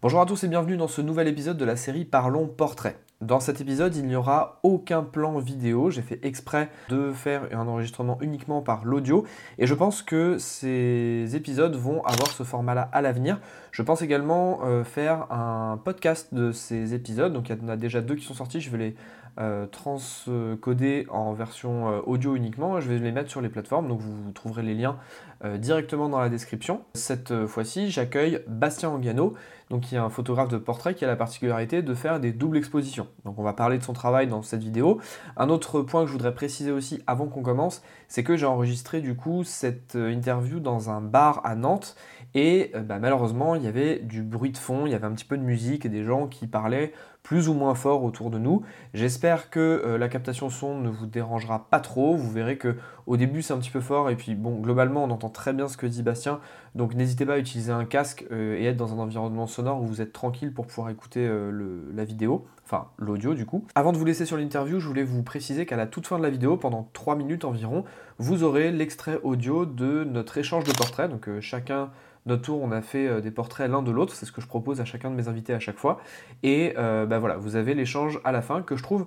Bonjour à tous et bienvenue dans ce nouvel épisode de la série Parlons Portrait. Dans cet épisode, il n'y aura aucun plan vidéo. J'ai fait exprès de faire un enregistrement uniquement par l'audio et je pense que ces épisodes vont avoir ce format-là à l'avenir. Je pense également euh, faire un podcast de ces épisodes. Donc il y en a déjà deux qui sont sortis. Je vais les euh, transcoder en version euh, audio uniquement. Je vais les mettre sur les plateformes. Donc vous trouverez les liens directement dans la description. Cette fois-ci, j'accueille Bastien Angano donc y a un photographe de portrait qui a la particularité de faire des doubles expositions. Donc on va parler de son travail dans cette vidéo. Un autre point que je voudrais préciser aussi avant qu'on commence, c'est que j'ai enregistré du coup cette euh, interview dans un bar à Nantes et euh, bah, malheureusement il y avait du bruit de fond, il y avait un petit peu de musique et des gens qui parlaient plus ou moins fort autour de nous. J'espère que euh, la captation son ne vous dérangera pas trop. Vous verrez que au début c'est un petit peu fort et puis bon globalement on entend très bien ce que dit Bastien. Donc n'hésitez pas à utiliser un casque euh, et être dans un environnement sonore où vous êtes tranquille pour pouvoir écouter euh, la vidéo, enfin l'audio du coup. Avant de vous laisser sur l'interview, je voulais vous préciser qu'à la toute fin de la vidéo, pendant 3 minutes environ, vous aurez l'extrait audio de notre échange de portraits. Donc chacun notre tour, on a fait euh, des portraits l'un de l'autre, c'est ce que je propose à chacun de mes invités à chaque fois. Et euh, bah voilà, vous avez l'échange à la fin que je trouve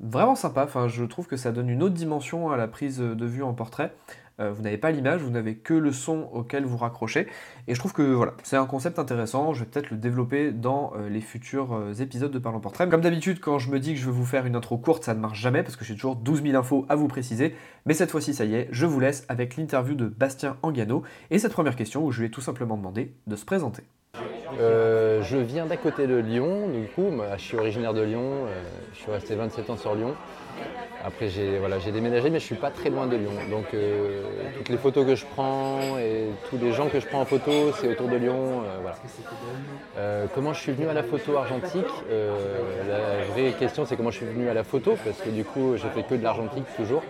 vraiment sympa. Enfin, je trouve que ça donne une autre dimension à la prise de vue en portrait. Euh, vous n'avez pas l'image, vous n'avez que le son auquel vous raccrochez. Et je trouve que voilà, c'est un concept intéressant. Je vais peut-être le développer dans euh, les futurs euh, épisodes de Parlons Portrait. Comme d'habitude, quand je me dis que je vais vous faire une intro courte, ça ne marche jamais parce que j'ai toujours 12 000 infos à vous préciser. Mais cette fois-ci, ça y est, je vous laisse avec l'interview de Bastien Angano et cette première question où je lui ai tout simplement demandé de se présenter. je viens d'à côté de Lyon, du coup, je suis originaire de Lyon, je suis resté 27 ans sur Lyon. Après, j'ai voilà, déménagé, mais je suis pas très loin de Lyon. Donc, euh, toutes les photos que je prends et tous les gens que je prends en photo, c'est autour de Lyon. Euh, voilà. Euh, comment je suis venu à la photo argentique La vraie question, c'est comment je suis venu à la photo, parce que du coup, j'ai fait que de l'argentique toujours.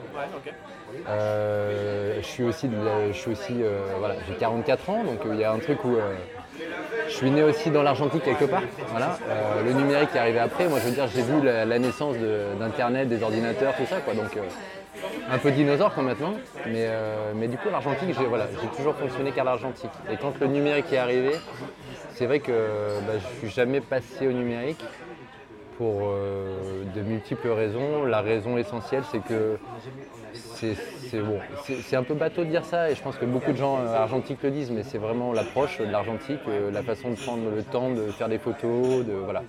je suis aussi, je suis aussi voilà, j'ai 44 ans, donc il y a un truc où je suis né aussi dans l'argentique quelque part. Voilà. Euh, le numérique est arrivé après. Moi, je veux dire, j'ai vu la, naissance d'Internet, des ordinateurs, tout ça. Quoi. Donc, euh, un peu dinosaure quand maintenant. Mais, euh, mais du coup, l'argentique, j'ai voilà, toujours fonctionné qu'à l'argentique. Et quand le numérique est arrivé, c'est vrai que bah, je ne suis jamais passé au numérique pour de multiples raisons. La raison essentielle, c'est que c'est bon. Un peu bateau de dire ça et je pense que beaucoup de gens euh, argentiques le disent, mais c'est vraiment l'approche de l'argentique, euh, la façon de prendre le temps de faire des photos, de voilà,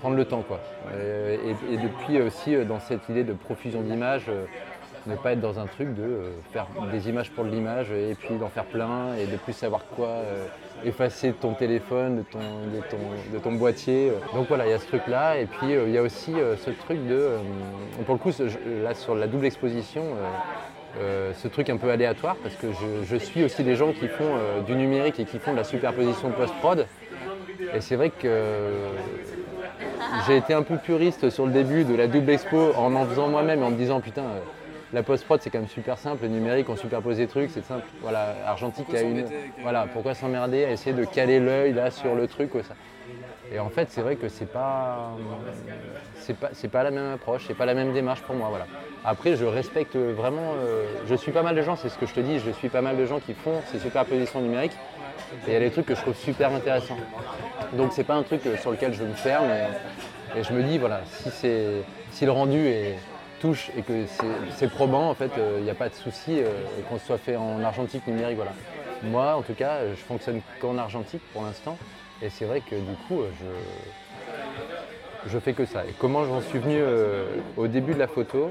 prendre le temps quoi. Euh, et, depuis aussi dans cette idée de profusion d'images, ne pas être dans un truc de faire des images pour l'image et puis d'en faire plein et de plus savoir quoi effacer de ton téléphone, de ton, de ton, boîtier. Donc voilà, il y a ce truc-là. Et puis il y a aussi ce truc de. pour le coup, là sur la double exposition, euh, ce truc un peu aléatoire parce que je, suis aussi des gens qui font euh, du numérique et qui font de la superposition post-prod. Et c'est vrai que j'ai été un peu puriste sur le début de la double expo en en faisant moi-même et en me disant putain, euh, la post-prod c'est quand même super simple, le numérique on superpose des trucs, c'est simple. Voilà, Argentique a une. Voilà, pourquoi s'emmerder à essayer de caler l'œil là sur le truc ça. Et en fait, c'est vrai que c'est pas, c'est pas, c'est pas la même approche, c'est pas la même démarche pour moi. Voilà. Après, je respecte vraiment, euh, je suis pas mal de gens, c'est ce que je te dis, je suis pas mal de gens qui font ces superpositions numériques. Et il y a des trucs que je trouve super intéressants. Donc c'est pas un truc sur lequel je me ferme et, je me dis voilà, si c'est, si le rendu est, et que c'est, probant, en fait, il n'y a pas de souci euh, qu'on soit fait en argentique numérique. Voilà. Moi, en tout cas, je fonctionne qu'en argentique pour l'instant. Et c'est vrai que du coup, je, je fais que ça. Et comment j'en suis venu euh, au début de la photo?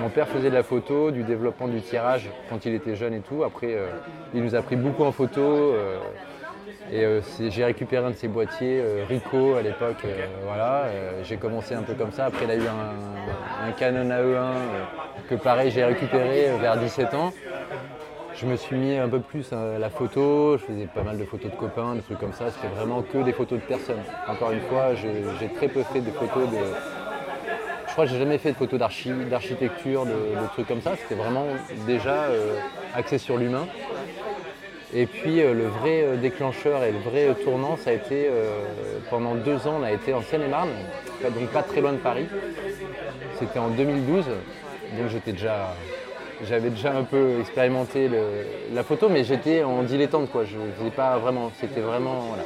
Mon père faisait de la photo, du développement du tirage quand il était jeune et tout. Après, euh, il nous a pris beaucoup en photo. Euh, et j'ai récupéré un de ses boîtiers, Ricoh à l'époque. voilà, j'ai commencé un peu comme ça. Après, il a eu un, Canon AE1 que pareil, j'ai récupéré vers 17 ans je me suis mis un peu plus à la photo, je faisais pas mal de photos de copains, des trucs comme ça, c'était vraiment que des photos de personnes. Encore une fois, j'ai très peu fait de photos de. Je crois que j'ai jamais fait de photos d'architecture, de, trucs comme ça, c'était vraiment déjà euh, axé sur l'humain. Et puis euh, le vrai euh, déclencheur et le vrai tournant, ça a été pendant deux ans, on a été en Seine-et-Marne, donc pas très loin de Paris. C'était en 2012, donc j'étais déjà j'avais déjà un peu expérimenté la photo, mais j'étais en dilettante, quoi. Je pas vraiment. C'était vraiment. Voilà.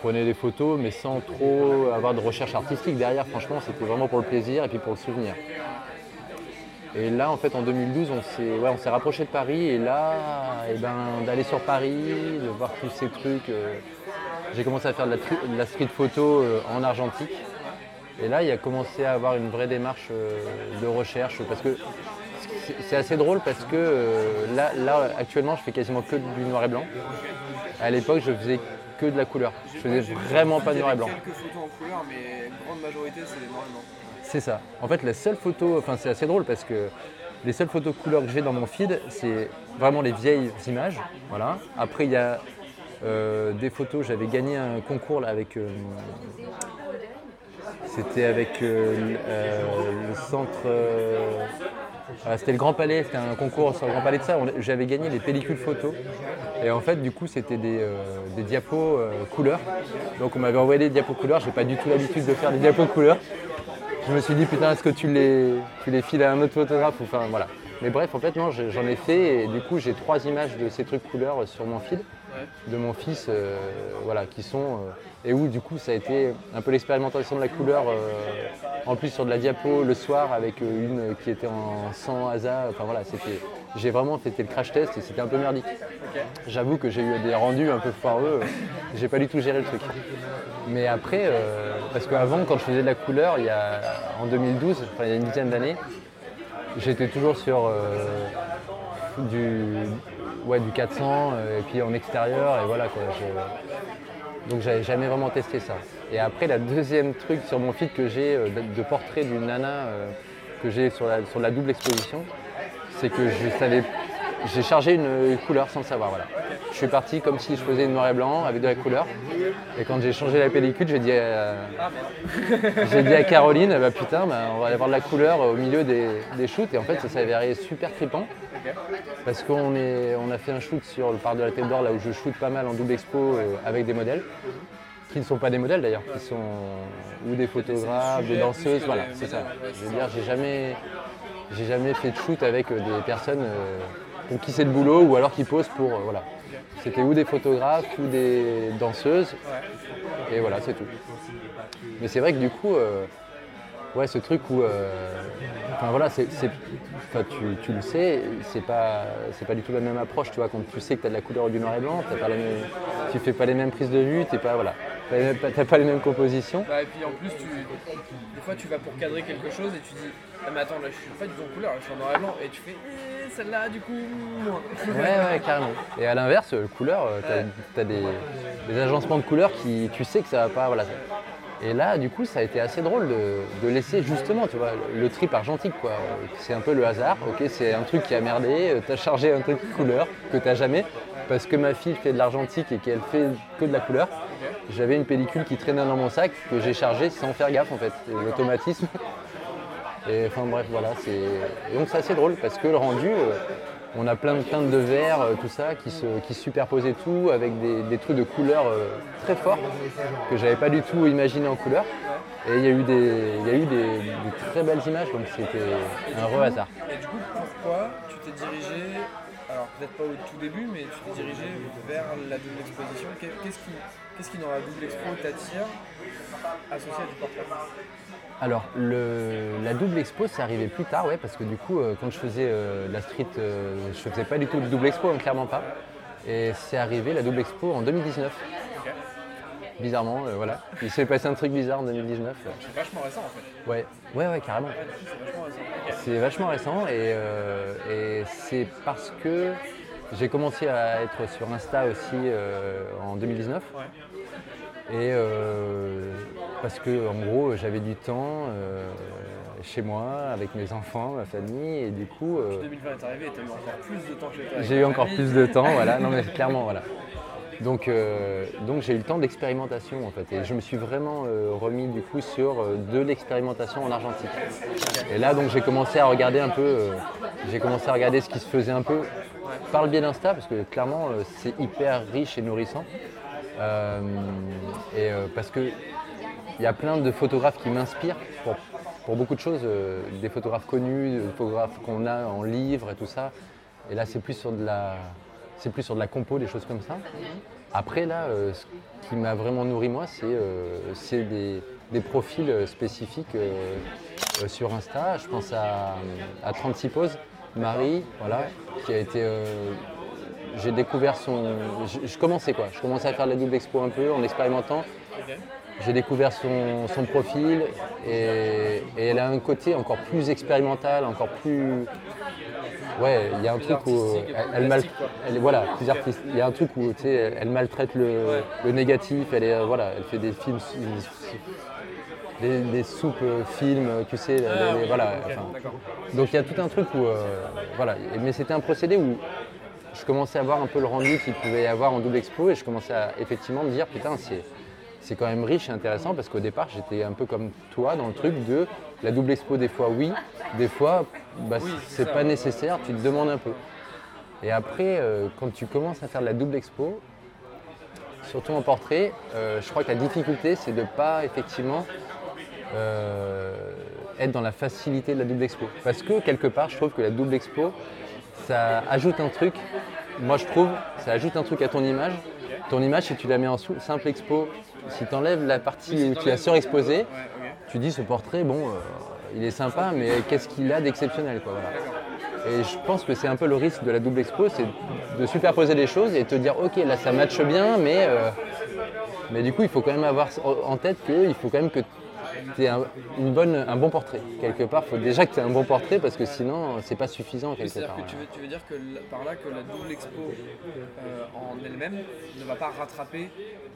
prenais des photos, mais sans trop avoir de recherche artistique derrière. Franchement, c'était vraiment pour le plaisir et puis pour le souvenir. Et là, en fait, en 2012, on s'est ouais, rapproché de Paris. Et là, eh ben, d'aller sur Paris, de voir tous ces trucs. euh, j'ai commencé à faire de la, de street photo euh, en argentique. Et là, il a commencé à avoir une vraie démarche euh, de recherche. Parce que c'est- assez drôle parce que là, là, actuellement, je fais quasiment que du noir et blanc. À l'époque, je faisais que de la couleur. Je faisais vraiment pas de noir et blanc. quelques photos en couleur, mais grande majorité, c'est des noirs et blancs. C'est ça. En fait, la seule photo, enfin c'est assez drôle parce que les seules photos couleur que j'ai dans mon feed, c'est vraiment les vieilles images. Voilà. Après, il y a euh, des photos. J'avais gagné un concours là avec. euh, c'était avec euh, le centre. ah, c'était le Grand Palais, c'était un concours sur le Grand Palais de ça. J'avais gagné les pellicules photos. Et en fait, du coup, c'était des, diapos couleurs. Donc, on m'avait envoyé des diapos couleurs. J'ai pas du tout l'habitude de faire des diapos couleurs. Je me suis dit, putain, est-ce que tu les, tu les files à un autre photographe ou, Enfin, voilà. Mais bref, en fait, non, j'en ai fait. Et du coup, j'ai trois images de ces trucs couleurs sur mon feed de mon fils, euh, voilà, qui sont euh, et où du coup ça a été un peu l'expérimentation de la couleur, euh, en plus sur de la diapo le soir avec une qui était en 100 ASA, enfin voilà, c'était, j'ai vraiment fait le crash test et c'était un peu merdique. J'avoue que j'ai eu des rendus un peu foireux, j'ai pas du tout géré le truc. Mais après, euh, parce qu'avant quand je faisais de la couleur, il y a, en 2012, enfin il y a une dizaine d'années, j'étais toujours sur euh, du, ouais, du 400 euh, et puis en extérieur et voilà quoi. Donc j'avais jamais vraiment testé ça. Et après la deuxième truc sur mon feed que j'ai euh, de, portrait d'une nana que j'ai sur la, sur la double exposition, c'est que je savais, j'ai chargé une, couleur sans le savoir. Voilà. Je suis parti comme si je faisais une noir et blanc avec de la couleur. Et quand j'ai changé la pellicule, j'ai dit, à- j'ai dit à Caroline, bah putain, bah, on va aller avoir de la couleur au milieu des, des shoots. Et en fait, ça s'est avéré super trippant. Parce qu'on est, on a fait un shoot sur le parc de la Tête d'Or, là où je shoot pas mal en double expo euh, avec des modèles, qui ne sont pas des modèles d'ailleurs, qui sont ou des photographes, des danseuses, voilà, c'est ça. Je veux dire, j'ai jamais, j'ai jamais fait de shoot avec euh, des personnes euh, pour qui c'est le boulot ou alors qui posent pour, euh, voilà. C'était ou des photographes ou des danseuses, et voilà, c'est tout. Mais c'est vrai que du coup, euh, ouais, ce truc où, euh, enfin voilà, tu, tu le sais, c'est pas, pas du tout la même approche, tu vois, quand tu sais que tu as de la couleur ou du noir et blanc, tu fais pas les mêmes prises de vue, t'es pas, voilà, t'as pas les mêmes compositions. Bah, et puis en plus, tu, des fois tu vas pour cadrer quelque chose et tu dis Ah, mais attends, là je suis pas du tout en couleur, je suis en noir et blanc. Et tu fais celle-là, du coup. Ouais, ouais, carrément. Et à l'inverse, euh, couleur, euh, t'as, des, des agencements de couleurs qui, tu sais que ça va pas, voilà. Et là, du coup, ça a été assez drôle de, de laisser justement, tu vois, le, trip argentique, quoi. C'est un peu le hasard, ok, c'est un truc qui a merdé, euh, t'as chargé un truc couleur que t'as jamais, parce que ma fille fait de l'argentique et qu'elle fait que de la couleur. J'avais une pellicule qui traînait dans mon sac que j'ai chargée sans faire gaffe, en fait, C'est l'automatisme. Et enfin bref, voilà, c'est. Donc c'est assez drôle parce que le rendu, euh, on a plein de teintes de verre, euh, tout ça, qui se, qui et tout, avec des, des trucs de couleurs euh, très forts que j'avais pas du tout imaginé en couleur. Et il y a eu des, y a eu des, très belles images, donc c'était un re hasard. Et du coup, pourquoi tu t'es dirigé, alors peut-être pas au tout début, mais tu t'es dirigé vers la double exposition? Qu'est- Qu'est-ce qui, qui dans la double expo t'attire associé à du portrait? Alors, le- la double expo, c'est arrivé plus tard, ouais, parce que du coup, euh, quand je faisais euh, la street, euh, je faisais pas du tout de double expo, hein, clairement pas. Et c'est arrivé la double expo en 2019. Bizarrement, euh, voilà. Il s'est passé un truc bizarre en 2019. C'est vachement récent en fait. Ouais, ouais, ouais, carrément. C'est vachement récent. C'est vachement récent et, euh, et c'est parce que j'ai commencé à être sur Insta aussi euh, en 2019. Ouais. Et parce que en gros j'avais du temps euh, chez moi avec mes enfants, ma famille et du coup euh, 2020 est arrivé t'as eu encore plus de temps que j'ai eu encore plus de temps, voilà. Non mais clairement voilà. Donc, euh, donc j'ai eu le temps d'expérimentation en fait et je me suis vraiment euh, remis du coup sur euh, de l'expérimentation en argentique. Et là donc j'ai commencé à regarder un peu, euh, j'ai commencé à regarder ce qui se faisait un peu par le biais d'Insta parce que clairement euh, c'est hyper riche et nourrissant. Euh, et euh, parce que il y a plein de photographes qui m'inspirent pour, beaucoup de choses, euh, des photographes connus, des photographes qu'on a en livre et tout ça. Et là, c'est plus sur de la, c'est plus sur de la compo, des choses comme ça. Après, là, euh, ce qui m'a vraiment nourri, moi, c'est euh, des, profils spécifiques sur Insta. Je pense à, à 36 poses, Marie, voilà, qui a été. j'ai découvert son. Je, je commençais quoi, je commençais à faire de la double expo un peu en expérimentant. J'ai découvert son, son profil et, et elle a un côté encore plus expérimental, encore plus. Ouais, il y a un truc où elle, mal- voilà, plus artiste. Il y a un truc où tu sais, elle, elle maltraite le, le négatif. Elle est, euh, voilà, elle fait des films, des, des soupes euh, films, tu sais, les- oui, voilà. enfin, donc il y a tout un truc où, euh, voilà, mais c'était un procédé où je commençais à voir un peu le rendu qu'il pouvait y avoir en double expo et je commençais à effectivement me dire putain c'est c'est quand même riche et intéressant parce qu'au départ j'étais un peu comme toi dans le truc de la double expo des fois oui, des fois bah, Oui, c'est pas nécessaire, tu te demandes un peu. Et après euh, quand tu commences à faire de la double expo, surtout en portrait, euh, je crois que la difficulté c'est de pas effectivement euh, être dans la facilité de la double expo. Parce que quelque part, je trouve que la double expo, ça ajoute un truc. Moi, je trouve, ça ajoute un truc à ton image. Ton image, si tu la mets en sous- simple expo, si tu enlèves la partie si où tu as t'enlèves- surexposé, tu dis ce portrait, bon, euh, il est sympa, mais qu'est-ce qu'il a d'exceptionnel quoi, voilà. Et je pense que c'est un peu le risque de la double expo, c'est de superposer les choses et te dire, ok, là ça matche bien, mais, euh, mais du coup, il faut quand même avoir en tête qu'il faut quand même que tu aies un, une bonne, un bon portrait. Quelque part, il faut déjà que tu aies un bon portrait parce que sinon, c'est pas suffisant quelque part. que tu veux, tu veux dire que par là que la double expo euh, en elle-même ne va pas rattraper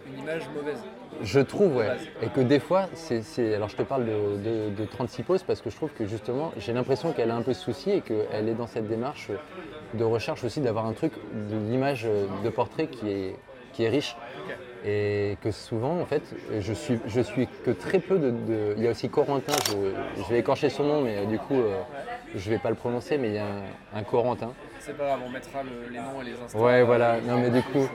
une image mauvaise. Je trouve, ouais. Et que des fois, c'est. c'est- Alors je te parle de, de- de 36 poses parce que je trouve que justement, j'ai l'impression qu'elle a un peu ce souci et qu'elle est dans cette démarche de recherche aussi d'avoir un truc, de l'image de portrait qui est, qui est riche. Et que souvent, en fait, je suis, je suis que très peu de. de- Il y a aussi Corentin, je, je vais écorcher son nom, mais euh, du coup, euh, je vais pas le prononcer, mais il y a un, un Corentin. C'est pas grave, on mettra le- les noms et les instants. Ouais, voilà. Non, mais du coup,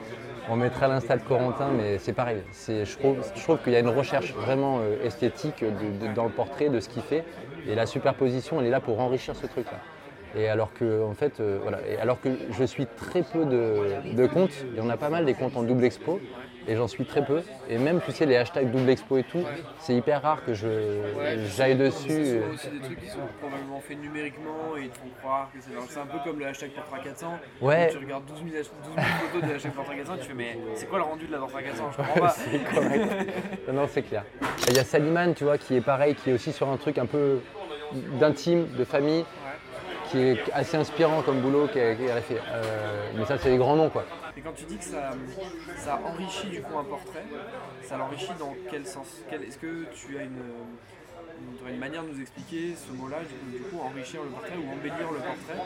on mettra l'insta de Corentin, mais c'est pareil. C'est, je trouve, je trouve qu'il y a une recherche vraiment euh, esthétique de- de- dans le portrait de ce qu'il fait. Et la superposition, elle est là pour enrichir ce truc-là. Et alors que, en fait, euh, voilà. Et alors que je suis très peu de, de comptes, il y en a pas mal des comptes en double expo, et j'en suis très peu. Et même, tu sais, les hashtags double expo et tout, c'est hyper rare que je, Ouais, j'aille C'est dessus. souvent aussi des trucs qui sont probablement faits numériquement et ils te font croire que c'est c'est un peu comme le hashtag Portrait 400. Ouais. Tu regardes 12 000, hash- 12 000 photos de hashtag Portrait 400 tu fais mais c'est quoi le rendu de la Portrait 400 Je comprends pas. C'est correct. non, non, c'est clair. Il y a Saliman, tu vois, qui est pareil, qui est aussi sur un truc un peu d'intime, de famille, qui est assez inspirant comme boulot qu'elle a fait. Euh, mais ça, c'est les grands noms, quoi. Et quand tu dis que ça, ça enrichit du coup un portrait, ça l'enrichit dans quel sens? Quel- Est-ce que tu as une, manière de nous expliquer ce mot-là, du coup, du coup, enrichir le portrait ou embellir le portrait?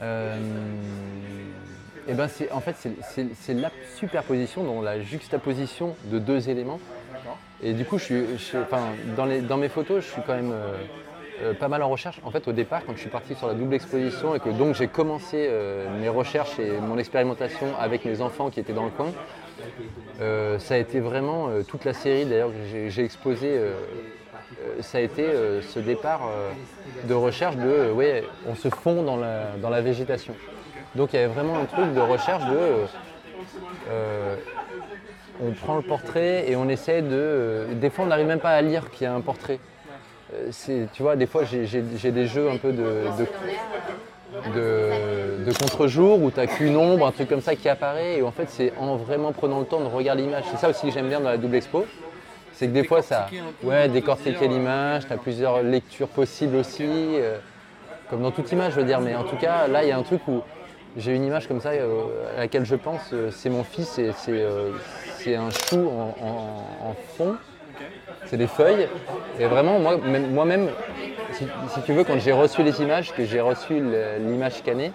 Euh, et ben c'est, en fait, c'est, c'est- c'est la superposition, donc la juxtaposition de deux éléments. D'accord. Et du coup, je suis, je- enfin, dans, les- dans mes photos, je suis quand même euh, euh, pas mal en recherche. En fait, au départ, quand je suis parti sur la double exposition et que donc j'ai commencé euh, mes recherches et mon expérimentation avec mes enfants qui étaient dans le coin, euh, ça a été vraiment toute la série d'ailleurs que j'ai, j'ai exposé. euh, ça a été ce départ de recherche de, ouais, on se fond dans la, dans la végétation. Donc il y avait vraiment un truc de recherche de, on prend le portrait et on essaie de, des fois on n'arrive même pas à lire qu'il y a un portrait. Euh, tu vois, des fois j'ai, des jeux un peu de, de, de- de contre-jour où tu n'as qu'une ombre, un truc comme ça qui apparaît et en fait c'est en vraiment prenant le temps de regarder l'image. C'est ça aussi que j'aime bien dans la double expo. C'est que des fois ça. Ouais, décortiquer dire, l'image, tu as plusieurs lectures possibles aussi. euh, comme dans toute image, je veux dire, mais en tout cas, là, il y a un truc où j'ai une image comme ça euh, à laquelle je pense, euh, c'est mon fils, et c'est euh, c'est un chou en, en- en fond, c'est des feuilles. Et vraiment, moi- même- moi-même, si, tu veux, quand j'ai reçu les images, que j'ai reçu l'image scannée,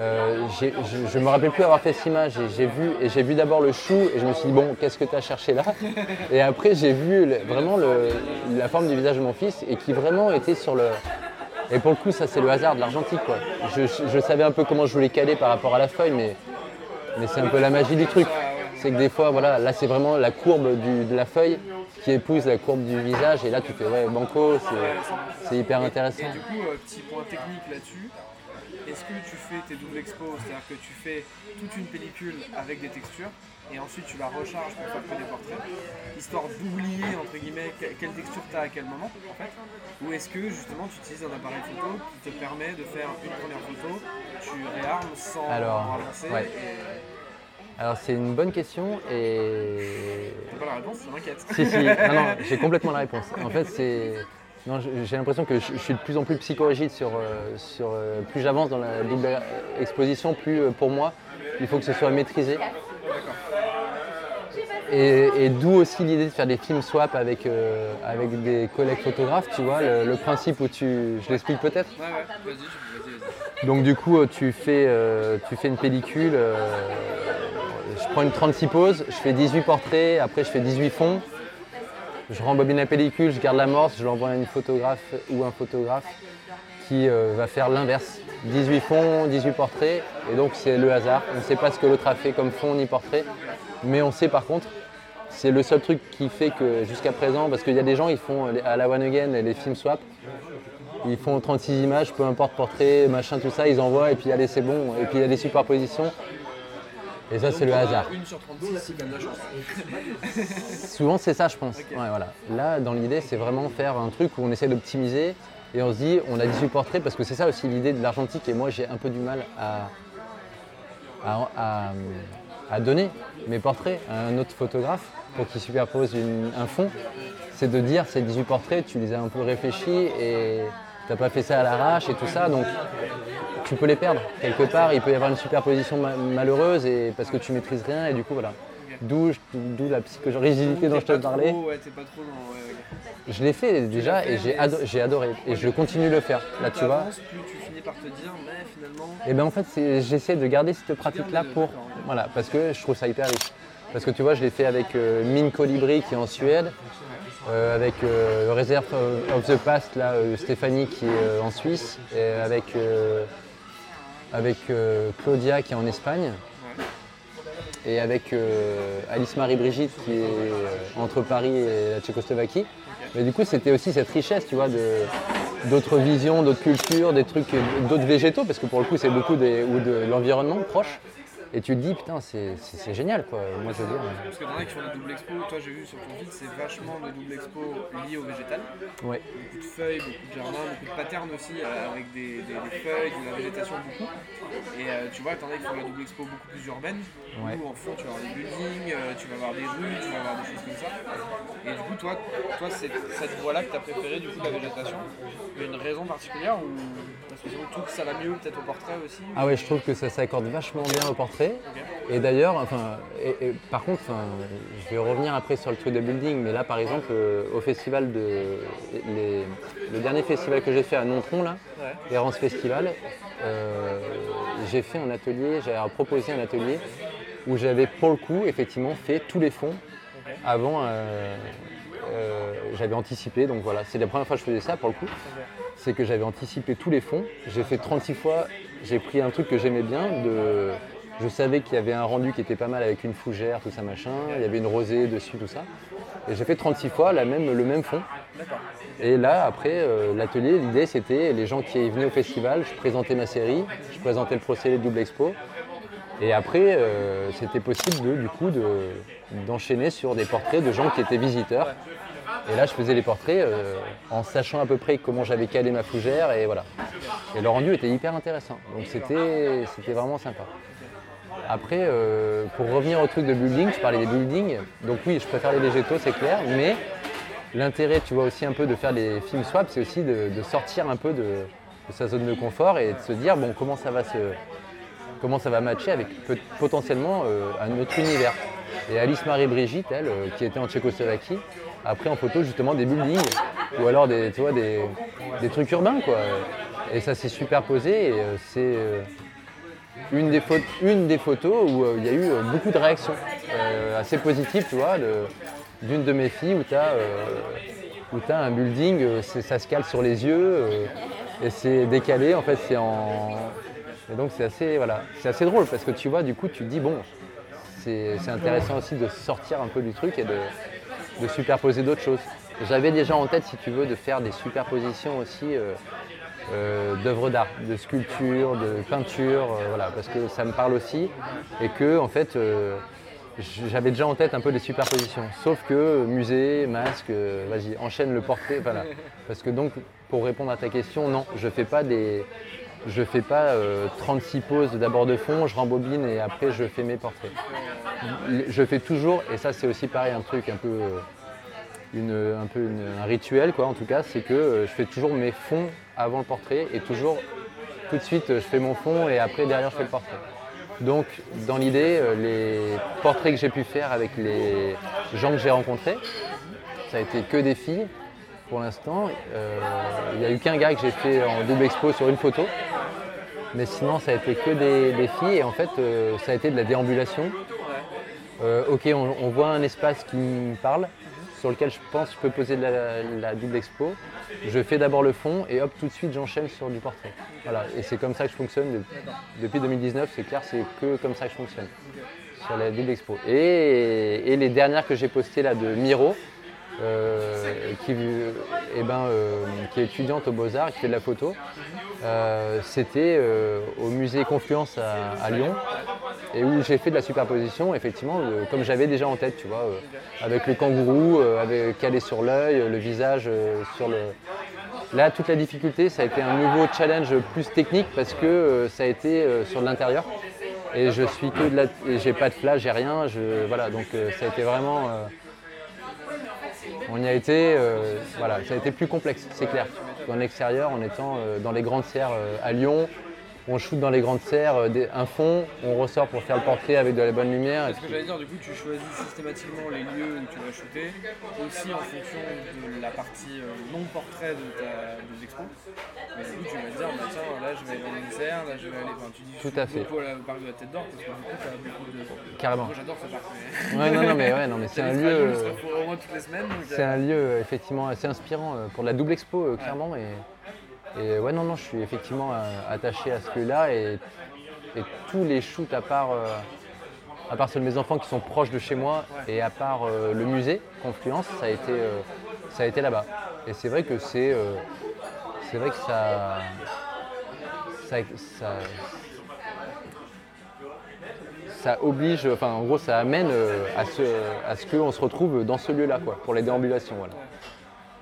euh, je ne me rappelle plus avoir fait cette image. Et j'ai vu, vu d'abord le chou et je me suis dit bon, qu'est-ce que tu as cherché là? Et après j'ai vu vraiment le- la forme du visage de mon fils et qui vraiment était sur le. Et pour le coup, ça c'est le hasard de l'argentique quoi. Je, je savais un peu comment je voulais caler par rapport à la feuille, mais, mais c'est un peu la magie du truc. C'est que des fois, voilà, là c'est vraiment la courbe du- de la feuille qui épouse la courbe du visage et là tu fais ouais banco, c'est- hyper intéressant. Et du coup, euh, petit point technique là-dessus, est-ce que tu fais tes doubles expos, c'est-à-dire que tu fais toute une pellicule avec des textures et ensuite tu la recharges pour faire que des portraits, histoire d'oublier entre guillemets quelle texture tu as à quel moment en fait? Ou est-ce que justement tu utilises un appareil photo qui te permet de faire une première photo, tu réarmes sans Alors, avancer ouais. Alors c'est une bonne question et. T'as pas la réponse, ça m'inquiète. Si, si, non, non, j'ai complètement la réponse. En fait, c'est. Non, j'ai l'impression que je, suis de plus en plus psychorigide sur. euh, sur euh, plus j'avance dans la double exposition, plus euh, pour moi, il faut que ce soit maîtrisé. Et, et d'où aussi l'idée de faire des films swap avec, euh, avec des collègues photographes, tu vois, le, le principe où tu. Je l'explique peut-être Ouais, ouais, vas-y, vas-y, donc du coup, euh, tu fais, euh, tu fais une pellicule, euh, je prends une 36 poses, je fais 18 portraits, après je fais 18 fonds, je rembobine la pellicule, je garde l'amorce, je l'envoie à une photographe ou un photographe qui va faire l'inverse. 18 fonds, 18 portraits, et donc c'est le hasard. On ne sait pas ce que l'autre a fait comme fond ni portrait, mais on sait par contre, c'est le seul truc qui fait que jusqu'à présent, parce qu'il y a des gens, ils font à la One Again les films swap, ils font 36 images, peu importe portrait, machin, tout ça, ils envoient et puis allez c'est bon. Et puis il y a des superpositions. Et ça c'est le hasard. Une sur 36, si t'as de la chance. Souvent c'est ça je pense. Ouais, voilà. Là dans l'idée c'est vraiment faire un truc où on essaie d'optimiser et on se dit on a 18 portraits parce que c'est ça aussi l'idée de l'argentique et moi j'ai un peu du mal à, à, à- à donner mes portraits à un autre photographe pour qu'il superpose une- un fond. C'est de dire ces 18 portraits, tu les as un peu réfléchis et t'as pas fait ça à l'arrache et tout ça donc tu peux les perdre. Quelque part, il peut y avoir une superposition ma- malheureuse et parce que tu maîtrises rien et du coup voilà. D'où la psychorigidité dont je te parlais. trop- Ouais, pas trop dans. ouais, ok. Je l'ai fait déjà fait, et j'ai ado- adoré et je continue de le faire. Là tu vois. plus tu finis par te dire, mais finalement. Et bien en fait j'essaie de garder cette pratique là pour voilà parce que je trouve ça hyper riche. Parce que tu vois je l'ai fait avec euh, Mine Colibri qui est en Suède, euh, avec euh, Reserve of the Past là Stéphanie qui est en Suisse et avec avec Claudia qui est en Espagne et avec Alice Marie Brigitte qui est entre Paris et la Tchécoslovaquie. Mais du coup, c'était aussi cette richesse, tu vois, d'autres visions, d'autres cultures, des trucs, d'autres végétaux, parce que pour le coup, c'est beaucoup des, ou de l'environnement proche. Et tu te dis, putain, c'est génial, quoi. Moi, je veux dire. Parce que t'en as qui font des doubles expos, toi j'ai vu sur ton feed, c'est vachement de doubles expos liés au végétal. Ouais. Beaucoup de feuilles, beaucoup de jardins, beaucoup de patterns aussi, euh, avec des, des- des feuilles, de la végétation beaucoup. Et euh, tu vois, t'en as qui font la double expo beaucoup plus urbaine, Ouais. où en fond tu vas avoir des buildings, euh, tu vas avoir des rues, tu vas avoir des choses comme ça. Et du coup, toi, toi c'est cette voie-là que t'as préférée du coup la végétation. Il y a une raison particulière ou parce que tu trouves que ça va mieux peut-être au portrait aussi? Ah ouais, je trouve que ça s'accorde vachement bien au portrait. Et d'ailleurs, enfin, et- et par contre, enfin, je vais revenir après sur le truc de building, mais là, par exemple, euh, au festival de, les- le dernier festival que j'ai fait à Nontron, là, Ouais. Errance Festival, euh, j'ai fait un atelier, j'ai proposé un atelier où j'avais pour le coup effectivement fait tous les fonds avant. euh, j'avais anticipé, donc voilà, c'est la première fois que je faisais ça pour le coup. C'est que j'avais anticipé tous les fonds. J'ai fait 36 fois, j'ai pris un truc que j'aimais bien. De, je savais qu'il y avait un rendu qui était pas mal avec une fougère, tout ça machin. Il y avait une rosée dessus, tout ça. Et j'ai fait 36 fois la même, le même fond. Et là, après euh, l'atelier, l'idée c'était les gens qui venaient au festival, je présentais ma série, je présentais le procédé de double expo. Et après, euh, c'était possible de, du coup de- d'enchaîner sur des portraits de gens qui étaient visiteurs. Et là, je faisais les portraits euh, en sachant à peu près comment j'avais calé ma fougère et voilà. Et le rendu était hyper intéressant. Donc c'était vraiment sympa. Après, euh, pour revenir au truc de building, je parlais des buildings. Donc oui, je préfère les végétaux, c'est clair, mais l'intérêt, tu vois, aussi un peu de faire des films swap, c'est aussi de, sortir un peu de, sa zone de confort et de se dire, bon, comment ça va se, comment ça va matcher avec potentiellement euh, un autre univers. Et Alice Marie Brigitte, elle, euh, qui était en Tchécoslovaquie, a pris en photo justement des buildings ou alors des, tu vois, des, des trucs urbains, quoi. Et ça s'est superposé et c'est une, des une des photos où euh, il y a eu euh, beaucoup de réactions euh, assez positives, tu vois, d'une de mes filles où tu as, un building, ça se cale sur les yeux et c'est décalé, en fait, c'est en. Et donc c'est assez, voilà, assez drôle parce que tu vois, du coup, tu te dis, bon, c'est intéressant aussi de sortir un peu du truc et de, de superposer d'autres choses. J'avais déjà en tête, si tu veux, de faire des superpositions aussi, d'œuvres d'art, de sculpture, de peinture, voilà, parce que ça me parle aussi et que en fait j'avais déjà en tête un peu les superpositions. Sauf que musée, masque, vas-y, enchaîne le portrait. Voilà. Parce que donc, pour répondre à ta question, non, je fais pas des. Je fais pas 36 poses d'abord de fond, je rembobine et après je fais mes portraits. Je fais toujours, et ça c'est aussi pareil, un truc un peu un peu un rituel, quoi, en tout cas, c'est que euh, je fais toujours mes fonds avant le portrait et toujours tout de suite je fais mon fond et après derrière je fais le portrait. Donc dans l'idée, euh, les portraits que j'ai pu faire avec les gens que j'ai rencontrés, ça a été que des filles pour l'instant. Euh, il n'y a eu qu'un gars que j'ai fait en double expo sur une photo. Mais sinon ça a été que des, filles et en fait ça a été de la déambulation. ok, on, voit un espace qui me parle, sur lequel je pense que je peux poser la, double expo. Je fais d'abord le fond et hop, tout de suite j'enchaîne sur du portrait. Voilà, et c'est comme ça que je fonctionne depuis 2019, c'est clair, c'est que comme ça que je fonctionne sur la double expo. Et, les dernières que j'ai postées là de Miro, qui, eh ben, euh, qui, est étudiante aux Beaux-Arts, qui fait de la photo. Euh, c'était au musée Confluence à, Lyon et où j'ai fait de la superposition, effectivement, comme j'avais déjà en tête, tu vois, avec le kangourou, avec calé sur l'œil, le visage sur le. Là, toute la difficulté, ça a été un nouveau challenge plus technique parce que ça a été sur l'intérieur et je suis que de la, j'ai pas de flash, j'ai rien, je, voilà, donc ça a été vraiment on y a été, euh, voilà, ça a été plus complexe, c'est clair. Dans l'extérieur, en étant euh, dans les grandes serres euh, à Lyon, on shoot dans les grandes serres, euh, un fond, on ressort pour faire le portrait avec de la bonne lumière. Ce que j'allais dire, du coup, tu choisis systématiquement les lieux où tu vas shooter, aussi en fonction de la partie euh, non-portrait de ta de l'expo. Mais du coup, tu vas te dire, bah, tiens, là je vais aller dans une serre, là je vais aller. Enfin, tu dis, Tout à fait. beaucoup au parc de la Tête d'Or, parce que du coup, tu as beaucoup de. Carrément. Moi, j'adore ce parc. Ouais, non, non, mais, ouais, non, mais c'est un lieu. C'est un lieu, effectivement, assez inspirant pour la double expo, clairement. Et et ouais, non, non, je suis effectivement euh, attaché à ce lieu-là et, tous les shoots, à part, euh, à part ceux de mes enfants qui sont proches de chez moi et à part euh, le musée Confluence, ça a été, ça a été là-bas. Et c'est vrai que c'est, c'est vrai que ça, ça, oblige, enfin en gros ça amène à ce, à ce qu'on se retrouve dans ce lieu-là, quoi, pour les déambulations. Voilà.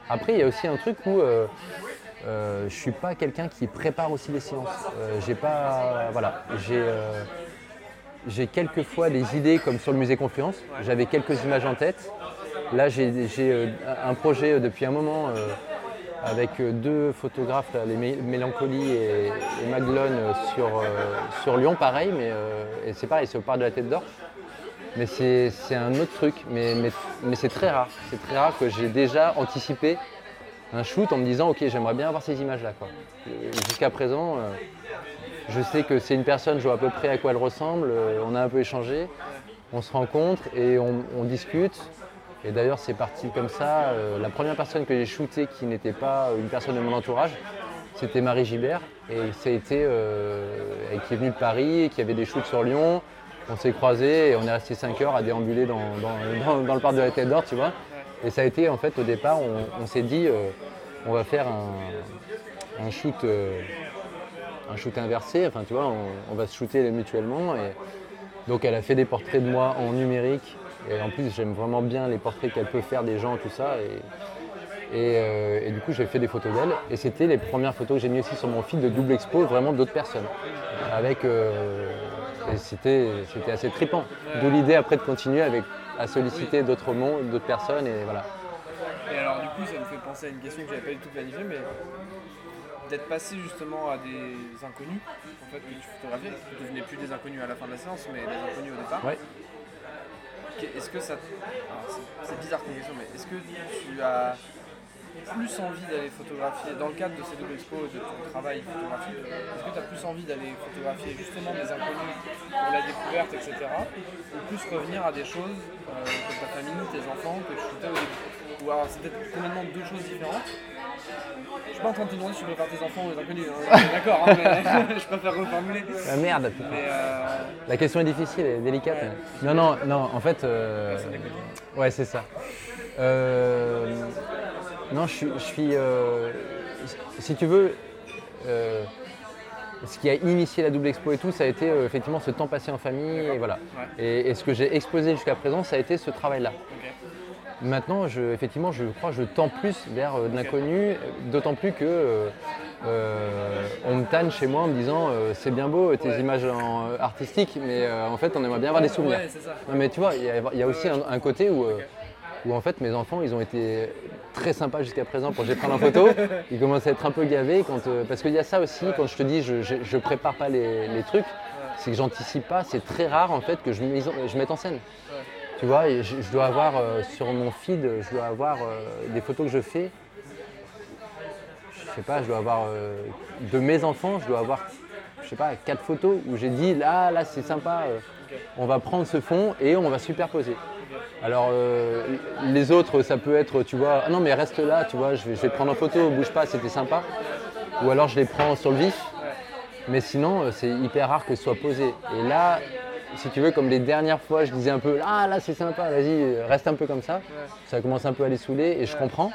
Après, il y a aussi un truc où euh, je suis pas quelqu'un qui prépare aussi les séances. Euh, j'ai pas, voilà, euh, j'ai quelques fois des idées comme sur le musée Confluence. J'avais quelques images en tête. Là, j'ai, un projet depuis un moment avec deux photographes, les Mélancolies et, et Maglone sur, Lyon, pareil, mais c'est pareil, c'est au parc de la Tête d'Or. Mais c'est, un autre truc, mais, mais, mais c'est très rare. C'est très rare que j'ai déjà anticipé un shoot en me disant ok j'aimerais bien avoir ces images là Jusqu'à présent euh, je sais que c'est une personne, je vois à peu près à quoi elle ressemble, euh, on a un peu échangé, on se rencontre et on, discute. Et d'ailleurs c'est parti comme ça. Euh, la première personne que j'ai shootée qui n'était pas une personne de mon entourage, c'était Marie Gibert. Et ça a qui est venue de Paris, et qui avait des shoots sur Lyon. On s'est croisés et on est resté 5 heures à déambuler dans, dans le parc de la Tête d'Or, tu vois. Et ça a été en fait au départ, on, s'est dit euh, on va faire un, shoot, euh, un shoot inversé, enfin tu vois, on, va se shooter mutuellement. Et donc elle a fait des portraits de moi en numérique. Et en plus j'aime vraiment bien les portraits qu'elle peut faire des gens, tout ça. Et, euh, du coup j'ai fait des photos d'elle. Et c'était les premières photos que j'ai mis aussi sur mon feed de double expo, vraiment d'autres personnes. Avec c'était assez trippant. D'où l'idée après de continuer avec à solliciter d'autres mondes, d'autres personnes et voilà. Et alors du coup ça me fait penser à une question que j'avais pas du tout planifiée mais d'être passé justement à des inconnus en fait que tu photographiais, qui ne devenaient plus des inconnus à la fin de la séance mais des inconnus au départ. Ouais. Est-ce que ça. C'est bizarre comme question, mais est-ce que tu as plus envie d'aller photographier, dans le cadre de ces deux expos de ton travail photographique, est-ce que tu as plus envie d'aller photographier justement des inconnus pour la découverte, etc. Ou plus revenir à des choses euh, comme ta famille, tes enfants, que tu shootais au début? Ou alors c'est peut-être complètement deux choses différentes je suis pas en train de te demander si tu préfères tes enfants ou les inconnus, hein. d'accord, hein, mais je préfère reformuler. La merde, putain. Euh, la question est difficile et délicate. Non, non, non, en fait. Euh... Ouais, c'est ça. Euh... Non, je, suis. Euh, si tu veux, euh, ce qui a initié la double expo et tout, ça a été euh, effectivement ce temps passé en famille et voilà. Et, et ce que j'ai exposé jusqu'à présent, ça a été ce travail-là. Maintenant, je, effectivement, je crois que je tends plus vers de l'inconnu, d'autant plus que euh, on me tanne chez moi en me disant euh, c'est bien beau tes Ouais. images en- euh, artistiques, mais en fait, on aimerait bien avoir des souvenirs. Ouais, ça. Non, mais tu vois, il y a, il y a aussi un, un côté où, où en fait mes enfants ils ont été très sympas jusqu'à présent je les prenne en photo. Ils commencent à être un peu gavés quand, euh, parce qu'il y a ça aussi quand je te dis je, je, prépare pas les, trucs, c'est que j'anticipe pas. C'est très rare en fait que je, mette en scène. Tu vois, je, dois avoir euh, sur mon feed, je dois avoir euh, des photos que je fais. Je sais pas, je dois avoir de mes enfants, je dois avoir, je sais pas, quatre photos où j'ai dit là, là c'est sympa, on va prendre ce fond et on va superposer. Alors euh, les autres, ça peut être, tu vois, ah non mais reste là, tu vois, je vais, prendre en photo, bouge pas, c'était sympa. Ou alors je les prends sur le vif. Mais sinon, euh, c'est hyper rare que ce soit posé. Et là, si tu veux, comme les dernières fois, je disais un peu, ah là c'est sympa, vas-y, reste un peu comme ça. Ça commence un peu à les saouler et je comprends.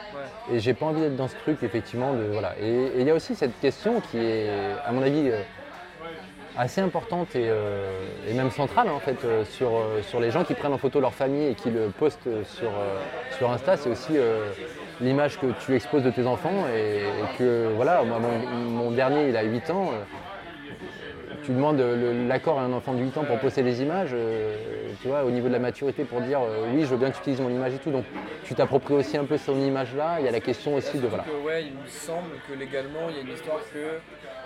Et j'ai pas envie d'être dans ce truc, effectivement, de voilà. Et et il y a aussi cette question qui est, à mon avis, euh, assez importante et, euh, et même centrale en fait euh, sur, euh, sur les gens qui prennent en photo leur famille et qui le postent sur, sur Insta. C'est aussi l'image que tu exposes de tes enfants et, que voilà, moi, mon, dernier il a 8 ans. tu demandes l'accord à un enfant de 8 ans pour poster des images, tu vois, au niveau de la maturité pour dire oui, je veux bien que tu utilises mon image et tout. Donc tu t'appropries aussi un peu son image là. Il y a la question aussi de voilà. Il me semble que légalement, il y a une histoire que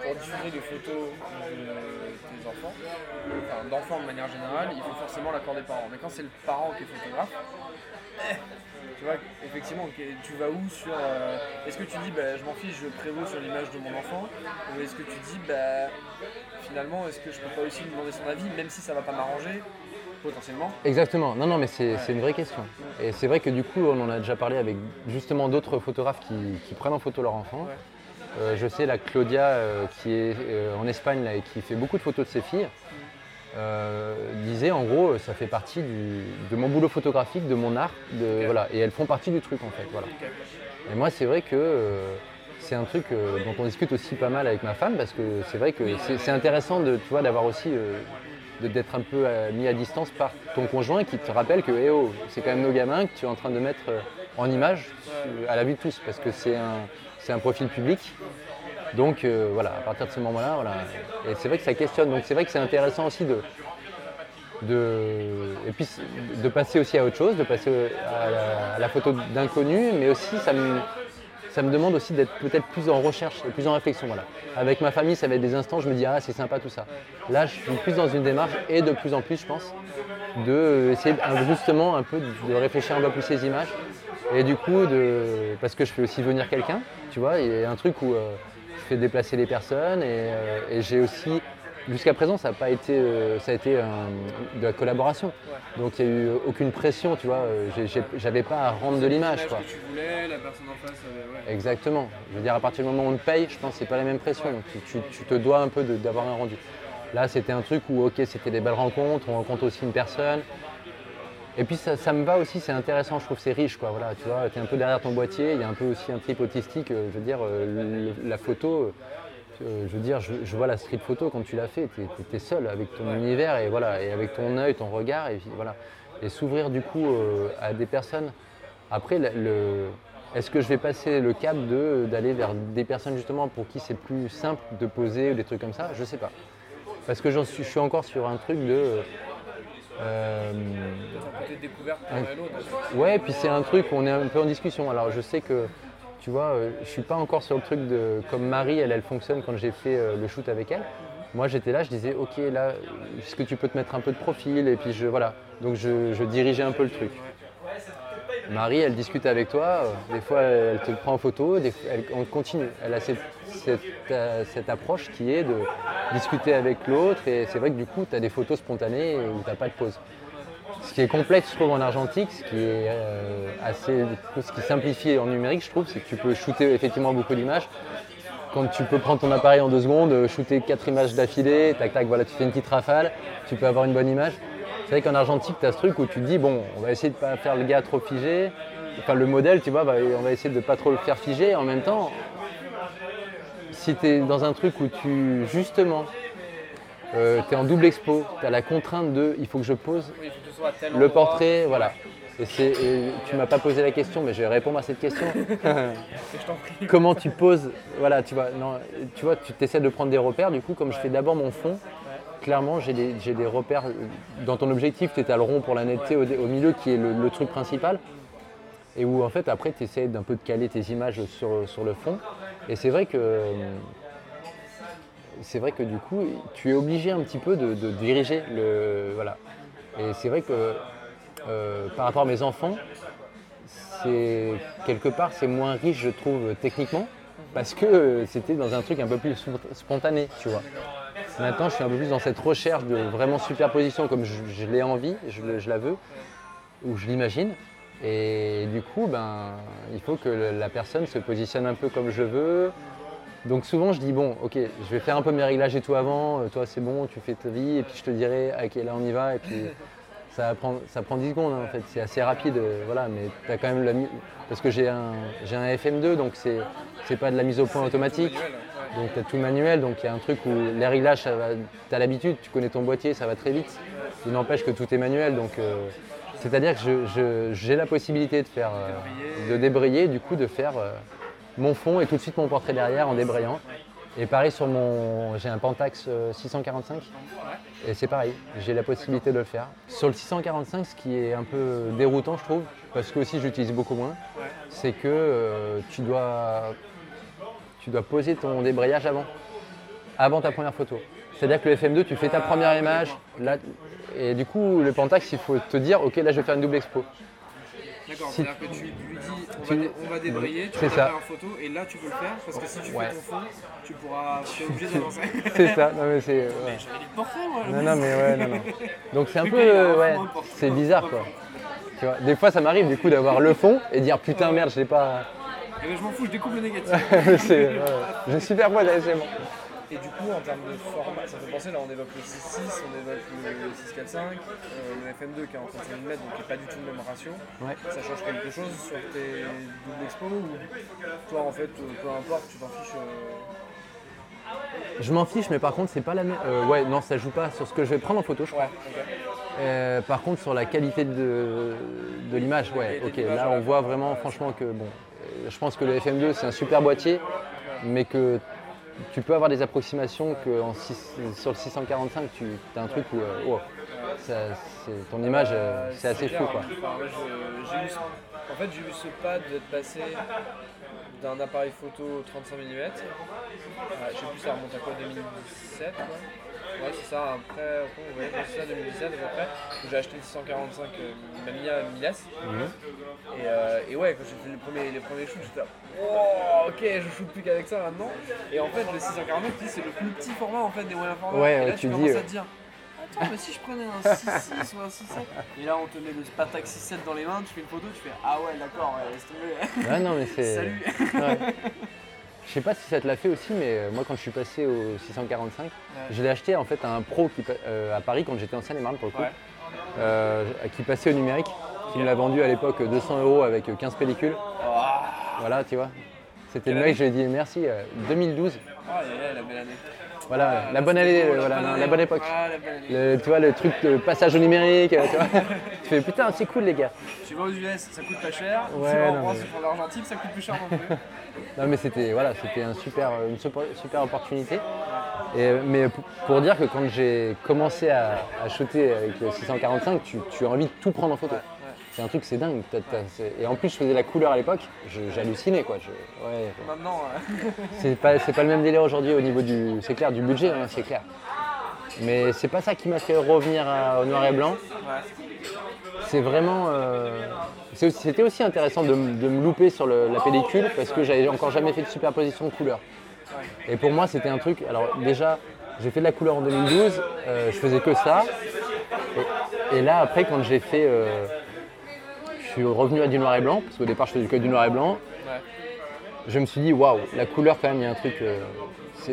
pour diffuser des photos de tes enfants, enfin d'enfants de manière générale, il faut forcément l'accord des parents. Mais quand c'est le parent qui est photographe, tu vois, effectivement, tu vas où sur. euh, est-ce que tu dis, bah, je m'en fiche, je prévaux sur l'image de mon enfant Ou est-ce que tu dis, bah, finalement, est-ce que je peux pas aussi lui demander son avis, même si ça va pas m'arranger, potentiellement? Exactement, non, non, mais c'est une vraie question. Et c'est vrai que du coup, on en a déjà parlé avec justement d'autres photographes qui, qui prennent en photo leur enfant. Ouais. Euh, je sais la Claudia euh, qui est euh, en Espagne là, et qui fait beaucoup de photos de ses filles. disait en gros ça fait partie du- de mon boulot photographique, de mon art, de, voilà, et elles font partie du truc en fait. Voilà. Et moi, c'est vrai que c'est un truc dont on discute aussi pas mal avec ma femme parce que c'est vrai que c'est intéressant de, tu vois, d'avoir aussi d'être un peu mis à distance par ton conjoint qui te rappelle que eh oh, c'est quand même nos gamins que tu es en train de mettre en image à la vue de tous parce que c'est un, un profil public. Donc euh, voilà, à partir de ce moment-là, voilà. Et c'est vrai que ça questionne. Donc c'est vrai que c'est intéressant aussi de, de, et puis de passer aussi à autre chose, de passer à la, photo d'inconnu, mais aussi ça me, ça me demande aussi d'être peut-être plus en recherche et plus en réflexion. Voilà. Avec ma famille, ça va être des instants, je me dis ah c'est sympa tout ça. Là, je suis plus dans une démarche et de plus en plus, je pense, de essayer justement un peu de réfléchir un peu plus ces images. Et du coup, de, parce que je fais aussi venir quelqu'un, tu vois, il y a un truc où euh, je fais déplacer les personnes et, euh, et j'ai aussi, jusqu'à présent, ça n'a pas été, euh, ça a été de la collaboration. Donc il n'y a eu aucune pression, tu vois, j'avais pas à rendre de l'image, quoi. que tu voulais, la personne en face, ouais. Exactement. Je veux dire, à partir du moment où on te paye, je pense que c'est pas la même pression. Donc, tu, te dois un peu d'avoir un rendu. Là, c'était un truc où, ok, c'était des belles rencontres, on rencontre aussi une personne. Et puis, ça, ça me va aussi, c'est intéressant, je trouve c'est riche, quoi. Voilà, tu vois, tu es un peu derrière ton boîtier, il y a un peu aussi un trip autistique. euh, je veux dire, euh, le- la photo, euh, je veux dire, je, je vois la street photo quand tu l'as fait, tu es, seul avec ton univers et voilà, et avec ton œil, ton regard, et voilà. Et s'ouvrir du coup euh, à des personnes. Après, le- le- est-ce que je vais passer le cap de- d'aller vers des personnes justement pour qui c'est plus simple de poser ou des trucs comme ça? Je sais pas. Parce que suis, je suis encore sur un truc de. Euh, découverte Un-. Ouais, puis c'est un truc où on est un peu en discussion. Alors je sais que, tu vois, euh, je suis pas encore sur le truc de comme Marie, elle, elle fonctionne quand j'ai fait euh, le shoot avec elle. Moi j'étais là, je disais, ok, là, est-ce que tu peux te mettre un peu de profil? Et puis je, voilà. Donc je, je dirigeais un peu le truc. Marie, elle discute avec toi, euh, des fois elle te prend en photo, des elle, on continue. Elle a cette, cette, euh, cette approche qui est de discuter avec l'autre et c'est vrai que du coup tu as des photos spontanées où tu n'as pas de pause. Ce qui est complexe, je trouve, en argentique, ce qui est euh, assez, ce qui simplifie en numérique, je trouve, c'est que tu peux shooter effectivement beaucoup d'images. Quand tu peux prendre ton appareil en deux secondes, euh, shooter quatre images d'affilée, tac tac, voilà, tu fais une petite rafale, tu peux avoir une bonne image. C'est vrai qu'en argentique, tu as ce truc où tu te dis, bon, on va essayer de pas faire le gars trop figé. Enfin, le modèle, tu vois, bah, on va essayer de pas trop le faire figer. En même temps, si tu es dans un truc où tu, justement, euh, tu es en double expo, tu as la contrainte de il faut que je pose Oui, que le endroit. portrait, voilà. Et, c'est- et tu m'as pas posé la question, mais je vais répondre à cette question. Je. Comment tu poses Voilà, tu vois, non, tu vois, tu essaies de prendre des repères. Du coup, comme je fais d'abord mon fond, clairement, j'ai des, repères. Dans ton objectif, tu as le rond pour la netteté au, au milieu, qui est le, le truc principal. Et où en fait, après, tu essaies d'un peu de caler tes images sur, sur le fond. Et c'est vrai que. C'est vrai que du coup, tu es obligé un petit peu de, diriger le. Voilà. Et c'est vrai que euh, par rapport à mes enfants, c'est quelque part c'est moins riche je trouve techniquement parce que c'était dans un truc un peu plus spont- spontané tu vois. Maintenant je suis un peu plus dans cette recherche de vraiment superposition comme je, l'ai envie, je la veux ou je l'imagine et du coup ben il faut que la personne se positionne un peu comme je veux. Donc souvent je dis bon ok je vais faire un peu mes réglages et tout avant, euh, toi c'est bon tu fais ta vie. Et puis je te dirai ok là on y va. Et puis ça prend, ça prend 10 secondes hein, en fait, c'est assez rapide, euh, voilà, mais tu as quand même la Parce que j'ai un, j'ai un FM2, donc c'est, c'est pas de la mise au point automatique, donc tu as tout manuel, donc il y a un truc où les réglages, tu as l'habitude, tu connais ton boîtier, ça va très vite. Il n'empêche que tout est manuel, donc euh, c'est-à-dire que j'ai la possibilité de faire, euh, de débrayer, du coup de faire euh, mon fond et tout de suite mon portrait derrière en débrayant. Et pareil sur mon, j'ai un Pentax euh, 645. Et c'est pareil, j'ai la possibilité de le faire. Sur le 645, ce qui est un peu déroutant, je trouve, parce que aussi j'utilise beaucoup moins, c'est que euh, tu, dois, tu dois poser ton débrayage avant, avant ta première photo. C'est-à-dire que le FM2, tu fais ta première image, là, et du coup, le Pentax, il faut te dire, ok, là, je vais faire une double expo. D'accord, Si- c'est-à-dire que tu lui dis on, Tu- va, dé- on va débrayer, tu C'est vas ça. faire une photo et là tu peux le faire parce que si tu Ouais. fais ton fond, tu pourras. Tu es obligé d'avancer. C'est ça, non mais c'est... ouais. J'avais des portraits moi Non, non, mais ouais, non, non. Donc c'est un peu, euh, ouais, c'est bizarre quoi. Tu vois, des fois ça m'arrive du coup d'avoir le fond et dire putain merde, je l'ai pas. Eh ben, je m'en fous, je découpe le négatif. c'est, ouais, je superpose c'est bon. Et du coup, en termes de format, ça fait penser, là on évoque le 6.6, on évoque le 6.4.5, euh, le FM2 qui est en 31 mm, donc qui n'est pas du tout le même ratio. Ouais. Ça change quelque chose sur tes doubles expos ou toi en fait, euh, peu importe, tu t'en fiches euh, Je m'en fiche, mais par contre c'est pas la même. euh, ouais, non, ça joue pas sur ce que je vais prendre en photo, je crois. Ouais, par contre sur la qualité de, de l'image, ouais, ok. Là on voit vraiment franchement que bon, je pense que le FM2 c'est un super boîtier, mais que tu peux avoir des approximations que sur le 645 tu as un truc où euh, c'est- ton image euh, c'est assez clair, fou quoi. en fait, j'ai eu ce pas d'être passé d'un appareil photo 35 mm. je sais plus, ça remonte à quoi 2017 quoi. Ouais, c'est ça, après, après, ouais, c'est ça, 2017 à peu près. où J'ai acheté le 645 euh, Mamiya Miles. Et, euh, et ouais, quand j'ai fait les premiers, les premiers shoots, j'étais là, oh, ok, je shoot plus qu'avec ça maintenant. Et en fait, le 649, tu dis, c'est le plus petit format en fait des moyens formats. Ouais, et là, tu tu commences dis, à te dire, attends, mais si je prenais un 6.6 ou un 6.7, et là on te met le Patak 6.7 dans les mains, tu fais une photo, tu fais, ah ouais, d'accord, ouais, laisse tomber. Ouais, non mais c'est. Salut. Ouais. Je sais pas si ça te l'a fait aussi, mais euh, moi quand je suis passé au 645, je l'ai acheté en fait à un pro qui, euh, à Paris quand j'étais en Seine-et-Marne pour le coup, Ouais. euh, qui passait au numérique, qui me l'a vendu à l'époque 200 euros avec euh, 15 pellicules. Voilà, tu vois. C'était le mec, je lui ai dit merci, euh, 2012. Ah, yeah, yeah, la belle année. Voilà, Ah, la bonne année, voilà, la bonne époque. Ah, la bonne année. Le- tu vois, le truc de passage au numérique, tu vois. tu fais putain, c'est cool les gars. Tu vas aux US, ça coûte pas cher. Ouais, tu vas en France, mais- ça coûte plus cher non plus. Non mais c'était voilà, c'était un super, une super, super opportunité. Et, mais pour, pour dire que quand j'ai commencé à, à shooter avec le 645, tu, tu as envie de tout prendre en photo. C'est un truc, c'est dingue. T'as- t'as- c'est- et en plus, je faisais la couleur à l'époque, je- j'hallucinais quoi. Je- ouais, Maintenant, c'est pas, c'est pas le même délire aujourd'hui au niveau du, c'est clair, du budget, hein, c'est clair. Mais c'est pas ça qui m'a fait revenir à- au noir et blanc. C'est vraiment. euh, c'est aussi- C'était aussi intéressant de, me louper sur le- la pellicule parce que j'avais encore jamais fait de superposition de couleurs. Et pour moi, c'était un truc. Alors, déjà, j'ai fait de la couleur en 2012, euh, je faisais que ça. Et, et là, après, quand j'ai fait. euh, suis revenu à du noir et blanc, parce qu'au départ, je faisais que du noir et blanc. Ouais. Je me suis dit, waouh, la couleur, quand même, il y a un truc. euh,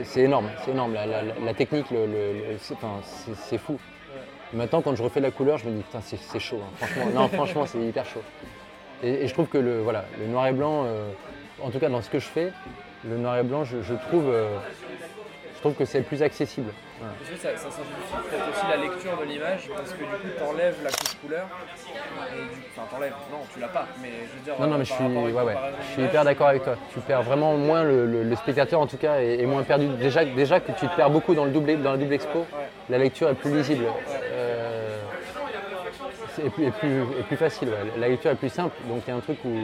c'est énorme, c'est énorme. La, la- la technique, le, le- le- c'est enfin, fou. Maintenant, quand je refais la couleur, je me dis, putain, c'est c'est chaud. hein. Franchement, non, franchement, c'est hyper chaud. Et, et je trouve que le, voilà, le noir et blanc, euh, en tout cas dans ce que je fais, le noir et blanc, je, je trouve, euh, je trouve que c'est plus accessible. Voilà. Parce que ça, ça simplifie peut-être aussi la lecture de l'image parce que du coup t'enlèves la couche couleur et du enfin t'enlèves, non tu l'as pas, mais je veux dire. Non, non, mais je suis, ouais, ouais, je suis hyper d'accord avec toi. Tu perds vraiment moins le, le- le spectateur en tout cas est, est moins perdu. Déjà, déjà que tu te perds beaucoup dans le double, dans la double expo, la lecture est plus lisible. Euh, c'est- est, plus, est plus- est plus facile. La lecture est plus simple, donc il y a un truc où.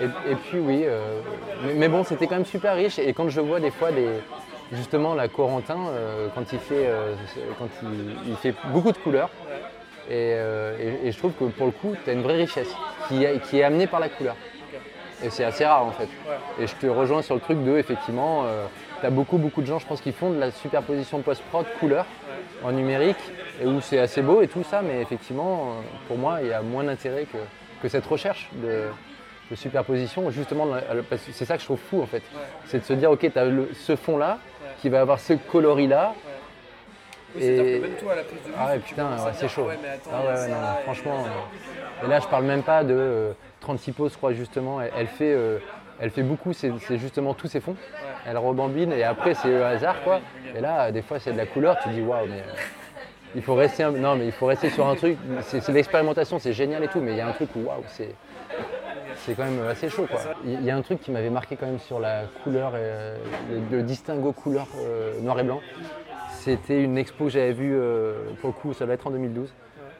Et, et puis oui, euh, mais, mais bon, c'était quand même super riche. Et quand je vois des fois des, justement la Corentin, euh, quand il fait, euh, quand il, il fait beaucoup de couleurs, et, euh, et- et je trouve que pour le coup, tu as une vraie richesse qui, est- qui est amenée par la couleur. Et c'est assez rare en fait. Et je te rejoins sur le truc de, effectivement, tu as beaucoup, beaucoup de gens, je pense, qui font de la superposition post-prod couleur en numérique, et où c'est assez beau et tout ça, mais effectivement, pour moi, il y a moins d'intérêt que, que cette recherche de, de superposition, justement, c'est ça que je trouve fou en fait. C'est de se dire, ok, tu as ce fond-là, qui va avoir ce coloris-là, Oui, c'est-à-dire et- que même toi à la prise de vue, ah ouais, putain, ouais, c'est chaud. Ouais, mais attends, Ah il y a ouais, ouais, ça, non, et- franchement. euh, Et là, je parle même pas de euh, 36 poses, je crois, justement. Elle, elle fait, euh, elle fait beaucoup, c'est justement tous ses fonds. Elle rebambine et après, c'est le hasard, quoi. Et là, des fois, c'est de la couleur, tu dis, waouh, mais. euh, il faut rester, un- non, mais il faut rester sur un truc. C'est c'est de l'expérimentation, c'est génial et tout, mais il y a un truc où, waouh, c'est. C'est quand même assez chaud quoi. Il y a un truc qui m'avait marqué quand même sur la couleur, et, euh, le, distinguo couleur euh, noir et blanc. C'était une expo que j'avais vue, euh, pour le coup, ça doit être en 2012,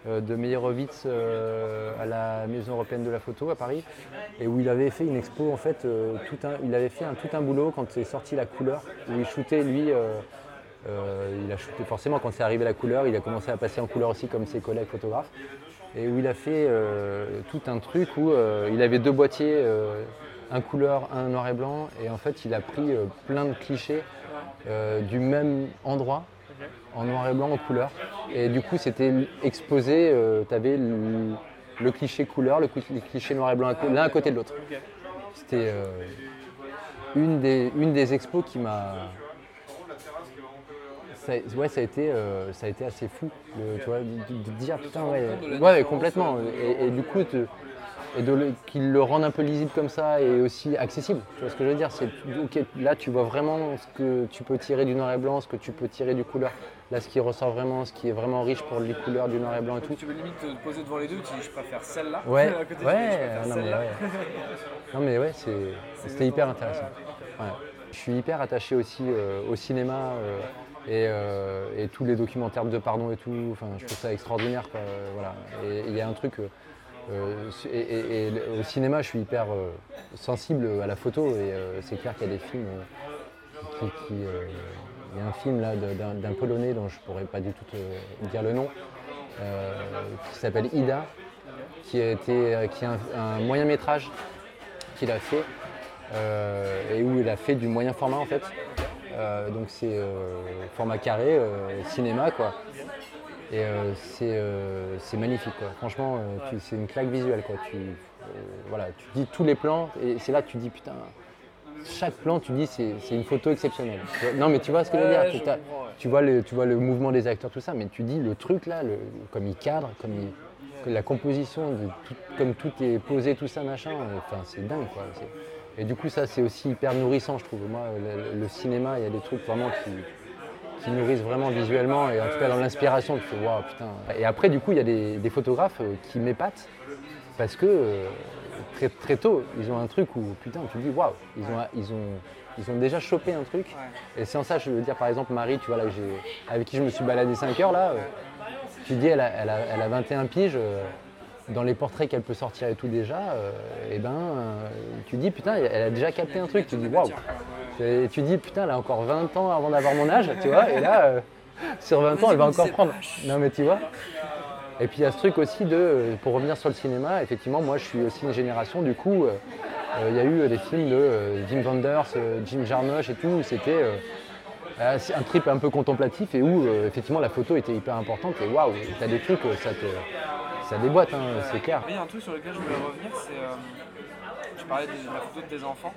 euh, de Meyerowitz à la Maison européenne de la photo à Paris, et où il avait fait une expo en fait, tout un, il avait fait un, tout un boulot quand est sorti la couleur, où il shootait lui. il a shooté forcément quand c'est arrivé la couleur, il a commencé à passer en couleur aussi comme ses collègues photographes. Et où il a fait euh, tout un truc où euh, il avait deux boîtiers, euh, un couleur, un noir et blanc, et en fait il a pris plein de clichés du même endroit, en noir et blanc en couleur. Et du coup c'était exposé, tu avais le, le cliché couleur, le le cliché noir et blanc l'un à côté de l'autre. C'était euh, une, des, une des expos qui m'a ça, ouais, ça a été, euh, ça a été assez fou, de, tu vois, de, dire putain, ouais, ouais, complètement. Et, et du coup, te- et de le- qu'ils le rendent un peu lisible comme ça et aussi accessible. Tu vois ce que je veux dire? C'est ok, là, tu vois vraiment ce que tu peux tirer du noir et blanc, ce que tu peux tirer du couleur. Là, ce qui ressort vraiment, ce qui est vraiment riche pour les couleurs du noir et blanc et tout. Tu peux limite te poser devant les deux, tu dis je préfère celle-là. Ouais, à côté, ouais, non, mais ouais. Non mais ouais, c'est- c'était hyper intéressant. Ouais. Je suis hyper attaché aussi euh, au cinéma euh, et, euh, et tous les documentaires de pardon et tout. Enfin, je trouve ça extraordinaire. Voilà. Et il y a un truc. euh, euh, et, au cinéma, je suis hyper sensible à la photo et c'est clair qu'il y a des films il y a un film là d'un Polonais dont je pourrais pas du tout te dire le nom, qui s'appelle Ida, qui a été, qui est un, moyen métrage qu'il a fait et où il a fait du moyen format en fait. Euh, donc c'est euh, format carré, euh, cinéma quoi. Et c'est magnifique quoi. Franchement, c'est une claque visuelle quoi. Tu, voilà, tu dis tous les plans et c'est là que tu dis putain. Chaque plan, tu dis c'est c'est une photo exceptionnelle. Non mais tu vois ce que je veux dire. Tu- vois, le, tu vois le mouvement des acteurs, tout ça, mais tu dis le truc là, le- comme il cadre, comme il- la composition, de tout- comme tout est posé, tout ça, machin, enfin c'est dingue quoi. Et du coup, ça c'est aussi hyper nourrissant, je trouve. Moi, le, le cinéma, il y a des trucs vraiment qui, qui nourrissent vraiment visuellement et en tout cas dans l'inspiration, tu fais waouh putain. Et après, du coup, il y a des, des photographes euh, qui m'épatent parce que euh, très, très tôt, ils ont un truc où putain, tu te dis waouh, ils ont, ils, ont, ils ont déjà chopé un truc. Et c'est en ça, je veux dire, par exemple, Marie, tu vois, là, j'ai- avec qui je me suis baladé 5 heures, là, euh, tu dis, elle a, elle a- elle a 21 piges, dans les portraits qu'elle peut sortir et tout déjà, et ben, euh, tu dis, putain, elle a déjà capté un truc, tu dis, waouh. Et tu dis, putain, elle a encore 20 ans avant d'avoir mon âge, tu vois, et là, euh, sur 20 ans, elle va encore prendre. Non, mais tu vois. Et puis il y a ce truc aussi de, euh, pour revenir sur le cinéma, effectivement, moi je suis aussi une génération, du coup, euh, euh, il y a eu des films de euh, Jim Wenders, euh, Jim Jarmusch et tout, où c'était euh, euh, un trip un peu contemplatif et où euh, effectivement la photo était hyper importante et waouh, t'as des trucs, euh, ça te, ça déboîte, hein, c'est clair. Il y a un truc sur lequel je voulais revenir, c'est euh, tu parlais de, la photo de tes enfants.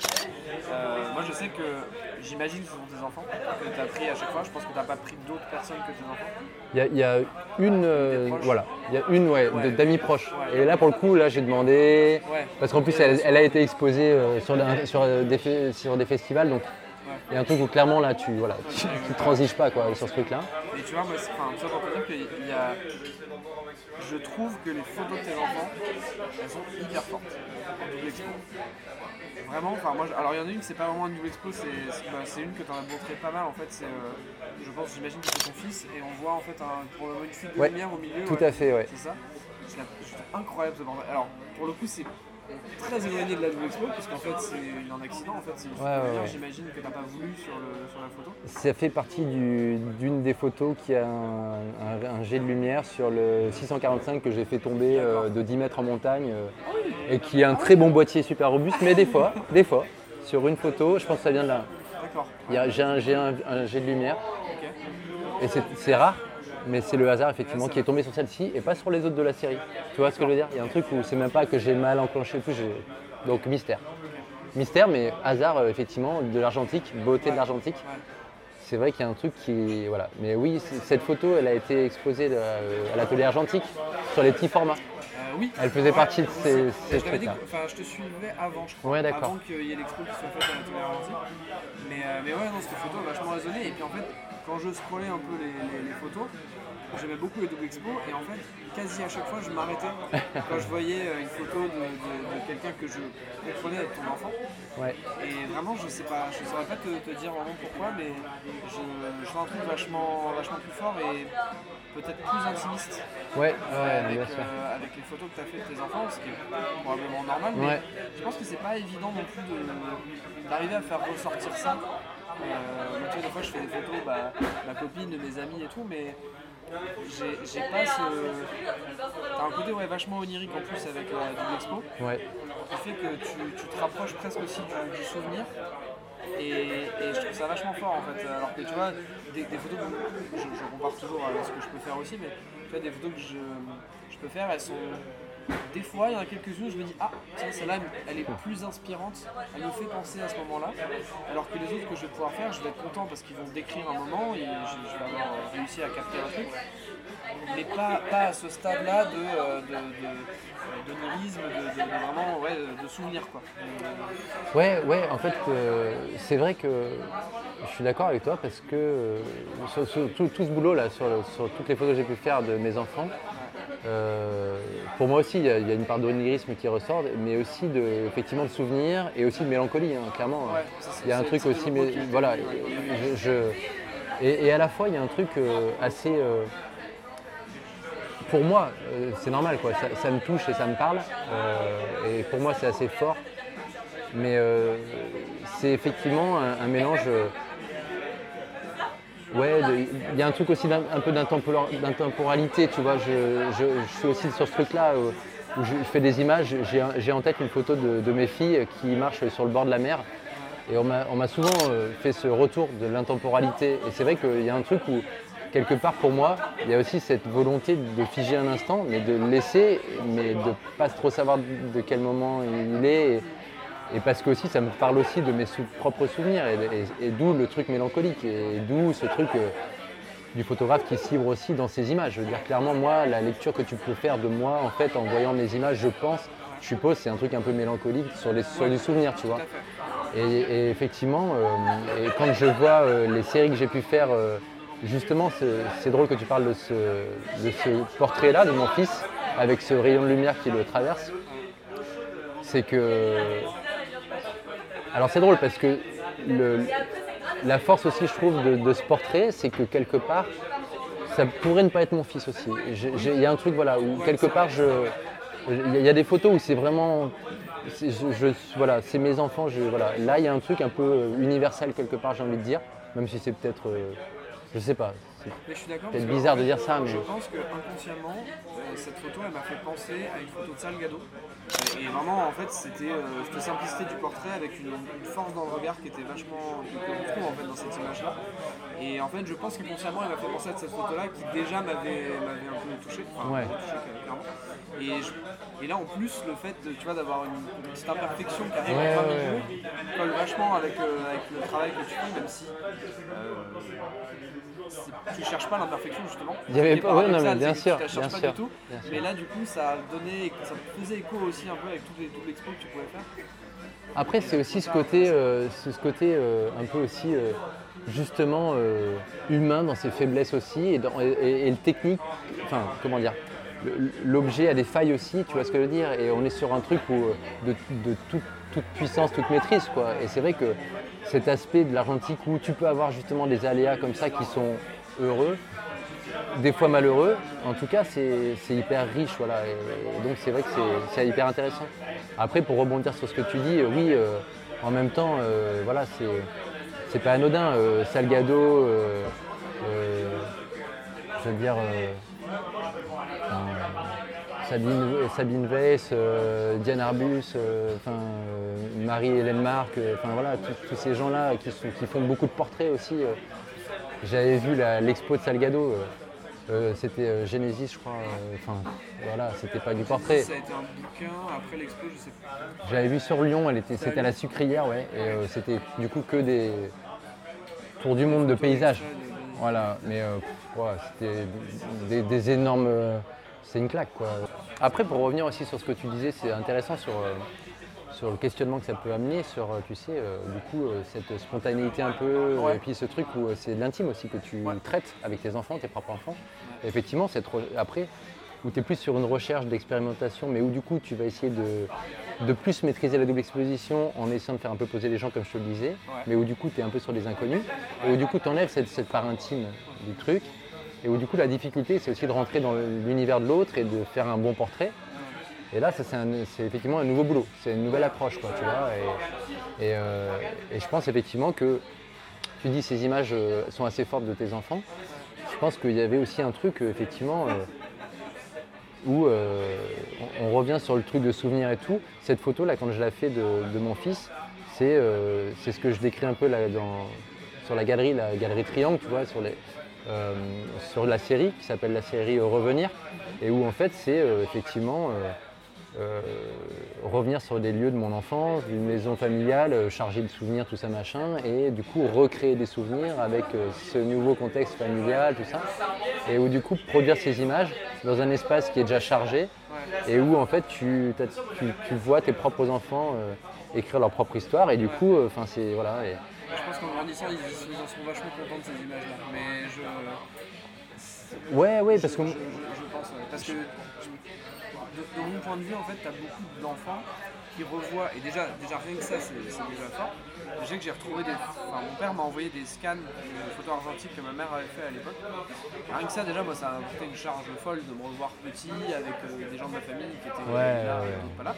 Euh, moi, je sais que j'imagine que ce sont tes enfants que tu as pris à chaque fois. Je pense que tu n'as pas pris d'autres personnes que tes enfants. Il y, a une, euh, voilà, il y a une ouais, d'amis proches. Et là, pour le coup, là, j'ai demandé parce qu'en plus, elle, a été exposée sur, sur, des, sur des festivals, donc il y a un truc où clairement là tu voilà tu, transiges pas quoi sur ce truc là. Et tu vois moi c'est enfin, ça pour te dire qu'il y a je trouve que les photos de tes enfants elles sont hyper fortes en double expo. Vraiment, enfin moi alors il y en a une c'est pas vraiment une double expo, c'est bah, une que tu en as montré pas mal en fait, c'est euh, je pense j'imagine que c'est ton fils et on voit en fait un, une fuite de lumière au milieu. Tout à fait ouais. C'est ça. C'est incroyable ce bordel. Alors pour le coup c'est très éloigné de la double expo, puisqu'en fait c'est un accident, en fait c'est une ouais, j'imagine que tu n'as pas voulu sur, la photo. Ça fait partie d'une des photos qui a un, jet de lumière sur le 645 que j'ai fait tomber euh, de 10 mètres en montagne euh, et qui a un très bon boîtier super robuste, mais des fois, des fois, sur une photo, je pense que ça vient de là. D'accord. J'ai un, un, jet de lumière. Et c'est rare, mais c'est le hasard effectivement qui est tombé sur celle-ci et pas sur les autres de la série. Tu vois ce que je veux dire? Il y a un truc où c'est même pas que j'ai mal enclenché tout, donc mystère. Mystère, mais hasard euh, effectivement de l'argentique, beauté de l'argentique. C'est vrai qu'il y a un truc qui. Voilà. Mais oui, cette photo, elle a été exposée euh, à l'atelier argentique sur les petits formats. Euh, oui. Elle faisait partie de ces, ces trucs-là. Enfin, je te suivais avant, je crois. Ouais, d'accord. Avant qu'il y ait l'expo qui soit faite à l'atelier argentique. Mais, mais ouais, non, cette photo a vachement résonné. Et puis en fait, quand je scrollais un peu les, photos, j'aimais beaucoup les double expo et en fait, quasi à chaque fois, je m'arrêtais. Quand je voyais euh, une photo de, quelqu'un que je comprenais être ton enfant. Et vraiment, je sais pas, je saurais pas te, dire vraiment pourquoi, mais je, je un truc vachement, vachement plus fort et peut-être plus intimiste. Ouais, avec, euh, avec, les photos que tu as fait de tes enfants, ce qui est probablement normal, mais je pense que c'est pas évident non plus d'arriver à faire ressortir ça. Euh, tu des fois, je fais des photos, bah, ma copine, de mes amis et tout, mais j'ai pas ce. T'as un côté ouais, vachement onirique en plus avec la double expo. Ouais. Qui fait que tu, te rapproches presque aussi du, souvenir. Et, je trouve ça vachement fort en fait. Alors que tu vois, des, photos que je, je, compare toujours à ce que je peux faire aussi, mais tu vois, des photos que je, je peux faire, elles sont des fois, il y en a quelques-unes où je me dis Ah, tiens, celle-là, elle est plus inspirante, elle me fait penser à ce moment-là. Alors que les autres que je vais pouvoir faire, je vais être content parce qu'ils vont décrire un moment et je, vais avoir réussi à capter un truc. Mais pas, pas à ce stade-là de, euh, de, de, de, vraiment ouais, de souvenir. Quoi. Ouais, ouais, en fait, euh, c'est vrai que je suis d'accord avec toi parce que euh, sur, tout, ce boulot là, sur, sur toutes les photos que j'ai pu faire de mes enfants, euh, pour moi aussi, il y, a une part d'onirisme qui ressort, mais aussi de, effectivement de souvenirs et aussi de mélancolie, hein, clairement. il y a un truc aussi, mais voilà, je, et, à la fois il y a un truc euh, assez, euh, pour moi, c'est normal quoi, ça, me touche et ça me parle, et pour moi c'est assez fort, mais c'est effectivement un mélange Ouais, il y a un truc aussi un peu d'intemporalité, tu vois. Je, suis aussi sur ce truc-là euh, où, je, fais des images. J'ai en tête une photo de, mes filles qui marchent sur le bord de la mer. Et on m'a souvent euh, fait ce retour de l'intemporalité. Et c'est vrai qu'il y a un truc où, quelque part pour moi, il y a aussi cette volonté de figer un instant, mais de le laisser, mais de ne pas trop savoir de quel moment il est parce que aussi ça me parle aussi de mes propres souvenirs et, d'où le truc mélancolique et d'où ce truc euh, du photographe qui s'ivre aussi dans ses images. Je veux dire clairement moi la lecture que tu peux faire de moi en fait en voyant mes images je pense, je suppose c'est un truc un peu mélancolique sur les, sur les souvenirs tu vois. Et, effectivement euh, et quand je vois euh, les séries que j'ai pu faire justement c'est drôle que tu parles de ce, de ce portrait là de mon fils avec ce rayon de lumière qui le traverse c'est que alors c'est drôle parce que la force aussi, je trouve, de, ce portrait, c'est que quelque part, ça pourrait ne pas être mon fils aussi. Il y a un truc, voilà, où quelque part, il y a des photos où c'est vraiment, voilà, c'est mes enfants. voilà. Là, il y a un truc un peu universel quelque part, j'ai envie de dire, même si c'est peut-être, euh, je sais pas, Mais je suis d'accord. peut-être parce que, bizarre de dire ça, mais Je pense que inconsciemment, euh, cette photo, elle m'a fait penser à une photo de Salgado. Et vraiment, en fait, c'était euh, cette simplicité du portrait avec une, une force dans le regard qui était vachement. que trouve en fait dans cette image-là. Et en fait, je pense qu'inconsciemment, elle m'a fait penser à cette photo-là qui déjà m'avait un peu touché. Enfin, Ouais. touché, clairement. Et, je- et là, en plus, le fait de, tu vois, d'avoir une, une petite imperfection qui arrive Ouais, ouais, colle vachement avec, euh, avec le travail que tu fais, même si c'est- tu cherches pas l'imperfection justement. Il y avait pas- ouais, non, mais bien sûr, tu bien pas sûr, du tout. bien sûr. Mais là, du coup, ça a donné, ça faisait écho aussi un peu avec tous les doubles expos que tu pouvais faire. Après, c'est aussi ce côté, euh, ce côté euh, un peu aussi euh, justement humain dans ses faiblesses aussi et, dans- et- et- et le technique, enfin comment dire, l'objet a des failles aussi, tu vois ce que je veux dire, et on est sur un truc où, de, de toute, toute puissance, toute maîtrise quoi. Et c'est vrai que cet aspect de l'argentique où tu peux avoir justement des aléas comme ça qui sont heureux, des fois malheureux. En tout cas, c'est hyper riche, voilà. Donc c'est vrai que c'est- hyper intéressant. Après, pour rebondir sur ce que tu dis, euh, oui, euh, en même temps, euh, voilà, c'est pas anodin. Salgado, je veux dire, Sabine, Sabine Weiss, euh, Diane Arbus, euh, euh, Marie-Hélène Marc, euh, enfin voilà, tous- ces gens-là qui, font beaucoup de portraits aussi. euh, j'avais vu l'expo de Salgado, euh, euh, c'était euh, Genesis, je crois. euh, Enfin, voilà, c'était pas du portrait. Ça a été un bouquin après l'expo, je sais pas. J'avais vu sur Lyon, elle était, c'était à la sucrière, ouais, et euh, c'était du coup que des tours du monde de paysages. Voilà, mais euh, ouais, c'était des, des énormes. C'est une claque, quoi. Après, pour revenir aussi sur ce que tu disais, c'est intéressant sur, euh, sur le questionnement que ça peut amener, sur, euh, tu sais, euh, du coup, euh, cette spontanéité un peu, Ouais. et puis ce truc où c'est de l'intime aussi que tu Ouais. traites avec tes enfants, tes propres enfants. Et effectivement, cette après, où tu es plus sur une recherche d'expérimentation, mais où du coup, tu vas essayer de, de plus maîtriser la double exposition en essayant de faire un peu poser les gens, comme je te le disais, Ouais. mais où du coup, tu es un peu sur des inconnus, et où du coup, tu enlèves cette, cette part intime du truc, et où du coup, la difficulté, c'est aussi de rentrer dans l'univers de l'autre et de faire un bon portrait. Et là, c'est, effectivement un nouveau boulot, c'est une nouvelle approche, quoi, tu vois. Et, euh, je pense effectivement que tu dis ces images euh, sont assez fortes de tes enfants. Je pense qu'il y avait aussi un truc, euh, effectivement, où on, revient sur le truc de souvenir et tout. Cette photo là, quand je la fais de, mon fils, c'est c'est ce que je décris un peu là, dans, sur la galerie, la galerie Triangle, tu vois, sur, les, euh, sur la série qui s'appelle la série euh, Revenir, et où en fait c'est euh, effectivement revenir sur des lieux de mon enfance, d'une maison familiale chargée de souvenirs, tout ça machin, et du coup recréer des souvenirs avec ce nouveau contexte familial, tout ça, et où du coup produire ces images dans un espace qui est déjà chargé, et où en fait tu, vois tes propres enfants écrire leur propre histoire, et du coup, enfin c'est voilà. Je pense qu'en grandissant, ils, ils en sont vachement contents de ces images-là. Mais je. Ouais, ouais, parce que je, je- pense, ouais. Parce que, de, de mon point de vue, en fait, tu as beaucoup d'enfants qui revoient. Et déjà, déjà rien que ça, c'est déjà fort. Je sais que j'ai retrouvé des. Enfin, mon père m'a envoyé des scans de photos argentiques que ma mère avait fait à l'époque. Rien que ça, déjà, moi, ça a apporté une charge folle de me revoir petit avec euh, des gens de ma famille qui étaient Ouais, là ouais, et d'autres pas là.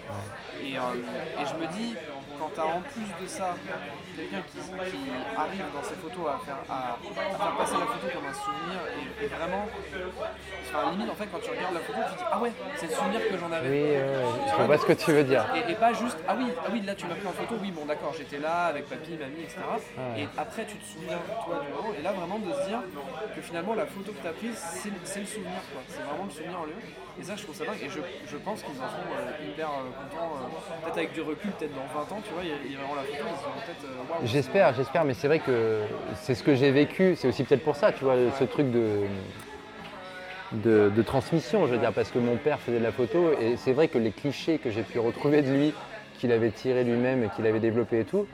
Et, euh, et je me dis, quand tu as en plus de ça quelqu'un qui, qui arrive dans ses photos à faire, à, à faire passer la photo comme un souvenir et, et vraiment, enfin, limite en fait quand tu regardes la photo tu te dis ah ouais c'est le souvenir que j'en avais. oui, je vois ce que tu veux dire. Et, et pas juste, ah oui, ah oui, là tu m'as pris en photo, oui, bon d'accord, j'étais là avec papy, mamie, etc. Ouais. Et après tu te souviens, toi, du moment, et là vraiment de se dire que finalement la photo que tu as prise, c'est le- souvenir, quoi. C'est vraiment le souvenir en lui. Et ça, je trouve ça dingue, et je, je pense qu'ils en sont euh, hyper euh, contents, euh, peut-être avec du recul, peut-être dans 20 ans, tu vois, ils, verront la photo, ils se diront peut-être, waouh. J'espère, j'espère, mais c'est vrai que c'est ce que j'ai vécu, c'est aussi peut-être pour ça, tu vois, ce truc de, de, transmission, je veux dire, parce que mon père faisait de la photo, et c'est vrai que les clichés que j'ai pu retrouver de lui, qu'il avait tiré lui-même et qu'il avait développé et tout,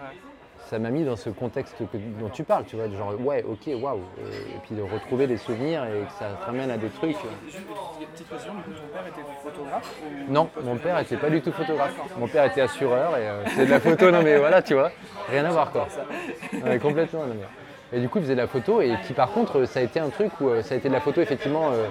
ça m'a mis dans ce contexte dont tu parles, tu vois, genre, ouais, ok, waouh, et, et puis de retrouver des souvenirs et que ça ramène à des trucs. Petite question, ton père était photographe Non, mon père était pas du tout photographe. Mon père était assureur et euh, c'est de la photo, non mais voilà, tu vois, rien à voir quoi. Complètement. non, mais- Et du coup, il faisait de la photo et qui par contre, ça a été un truc où euh, ça a été de la photo effectivement euh,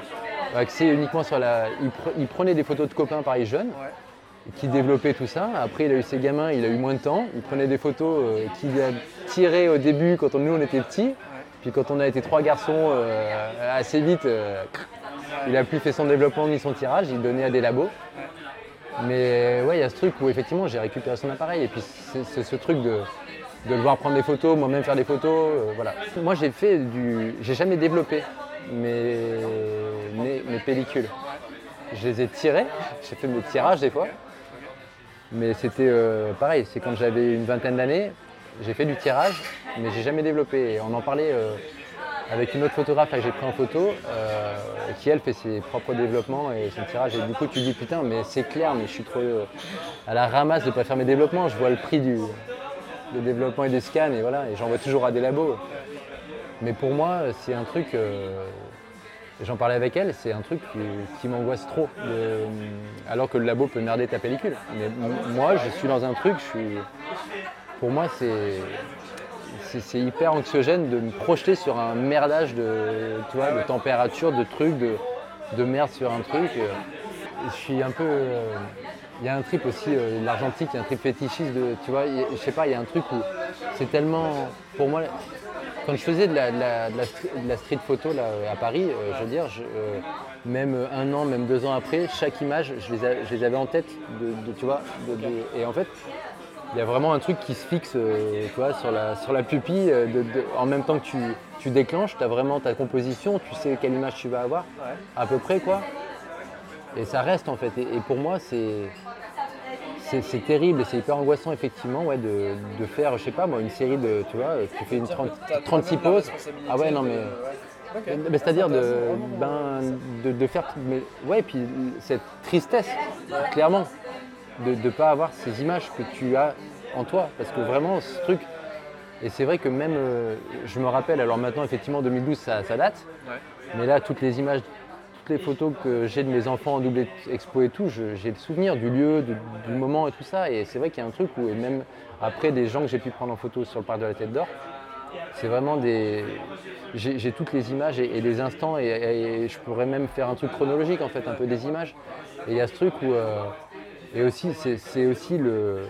axée uniquement sur la. Il, pre- il prenait des photos de copains pareil jeunes Ouais. qui développait tout ça. Après, il a eu ses gamins, il a eu moins de temps. Il prenait des photos euh, qu'il a tirées au début quand on- nous on était petits. Puis quand on a été trois garçons, euh, assez vite, euh, il a plus fait son développement ni son tirage, il donnait à des labos. Mais ouais, il y a ce truc où effectivement j'ai récupéré son appareil et puis c'est ce truc de, de le voir prendre des photos, moi-même faire des photos, euh, voilà. Moi j'ai fait du, j'ai jamais développé mes, mes, pellicules. Je les ai tirées, j'ai fait mes tirages des fois, mais c'était pareil. C'est quand j'avais une vingtaine d'années, j'ai fait du tirage, mais j'ai jamais développé. Et on en parlait euh, avec une autre photographe que j'ai pris en photo, euh, qui elle fait ses propres développements et son tirage. Et du coup, tu dis putain, mais c'est clair, mais je suis trop euh, à la ramasse de pas faire mes développements. Je vois le prix du développement et des scans et voilà, et j'envoie toujours à des labos. Mais pour moi, c'est un truc. J'en parlais avec elle, c'est un truc qui, m'angoisse trop, alors que le labo peut merder ta pellicule. Mais moi, je suis dans un truc, je suis, pour moi, c'est hyper anxiogène de me projeter sur un merdage de, tu de température, de trucs, de, merde sur un truc. Je suis un peu. Euh, il y a un trip aussi, euh, l'argentique, il y a un trip fétichiste de. Tu vois, je sais pas, il y a un truc où c'est tellement. Pour moi, quand je faisais de la, street photo là, à Paris, euh, je veux dire, même un an, même deux ans après, chaque image, je les, avais en tête, de, tu vois, et en fait, il y a vraiment un truc qui se fixe euh, sur, la, sur la pupille. Euh, en même temps que tu, déclenches, tu as vraiment ta composition, tu sais quelle image tu vas avoir, à peu près quoi. Et ça reste en fait. Et, pour moi, c'est. C'est terrible et c'est hyper angoissant effectivement ouais, de, faire, je sais pas moi, une série de, tu vois, tu fais une 36 poses. Ah ouais, non mais... mais c'est-à-dire de, ben, de, faire... Mais, ouais, puis cette tristesse, clairement de ne pas avoir ces images que tu as en toi. Parce que vraiment, ce truc. Et c'est vrai que même, euh, je me rappelle, alors maintenant, effectivement, 2012, ça, date. Mais là, toutes les images, toutes les photos que j'ai de mes enfants en double expo et tout, j'ai le souvenir du lieu, du moment et tout ça. Et c'est vrai qu'il y a un truc où, et même après des gens que j'ai pu prendre en photo sur le parc de la Tête d'Or, c'est vraiment des. J'ai toutes les images et, les instants, et, je pourrais même faire un truc chronologique, en fait, un peu des images. Et il y a ce truc où. Euh, et aussi, c'est aussi le,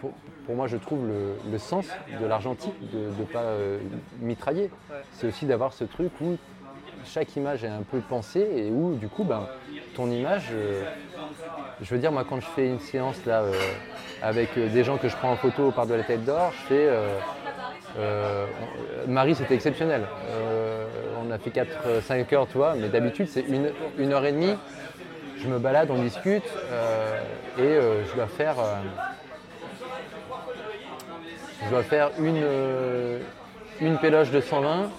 pour, moi, je trouve le, sens de l'argentique, de ne pas euh, mitrailler. C'est aussi d'avoir ce truc où chaque image est un peu pensée et où, du coup, ben, ton image, euh, je veux dire, moi, quand je fais une séance là, euh, avec des gens que je prends en photo au parc de la Tête d'Or, je fais. Marie, c'était exceptionnel. on a fait 4-5 heures, tu vois, mais d'habitude, c'est une, une heure et demie je me balade, on discute euh, et euh, je dois faire euh, je dois faire une, une péloge de 120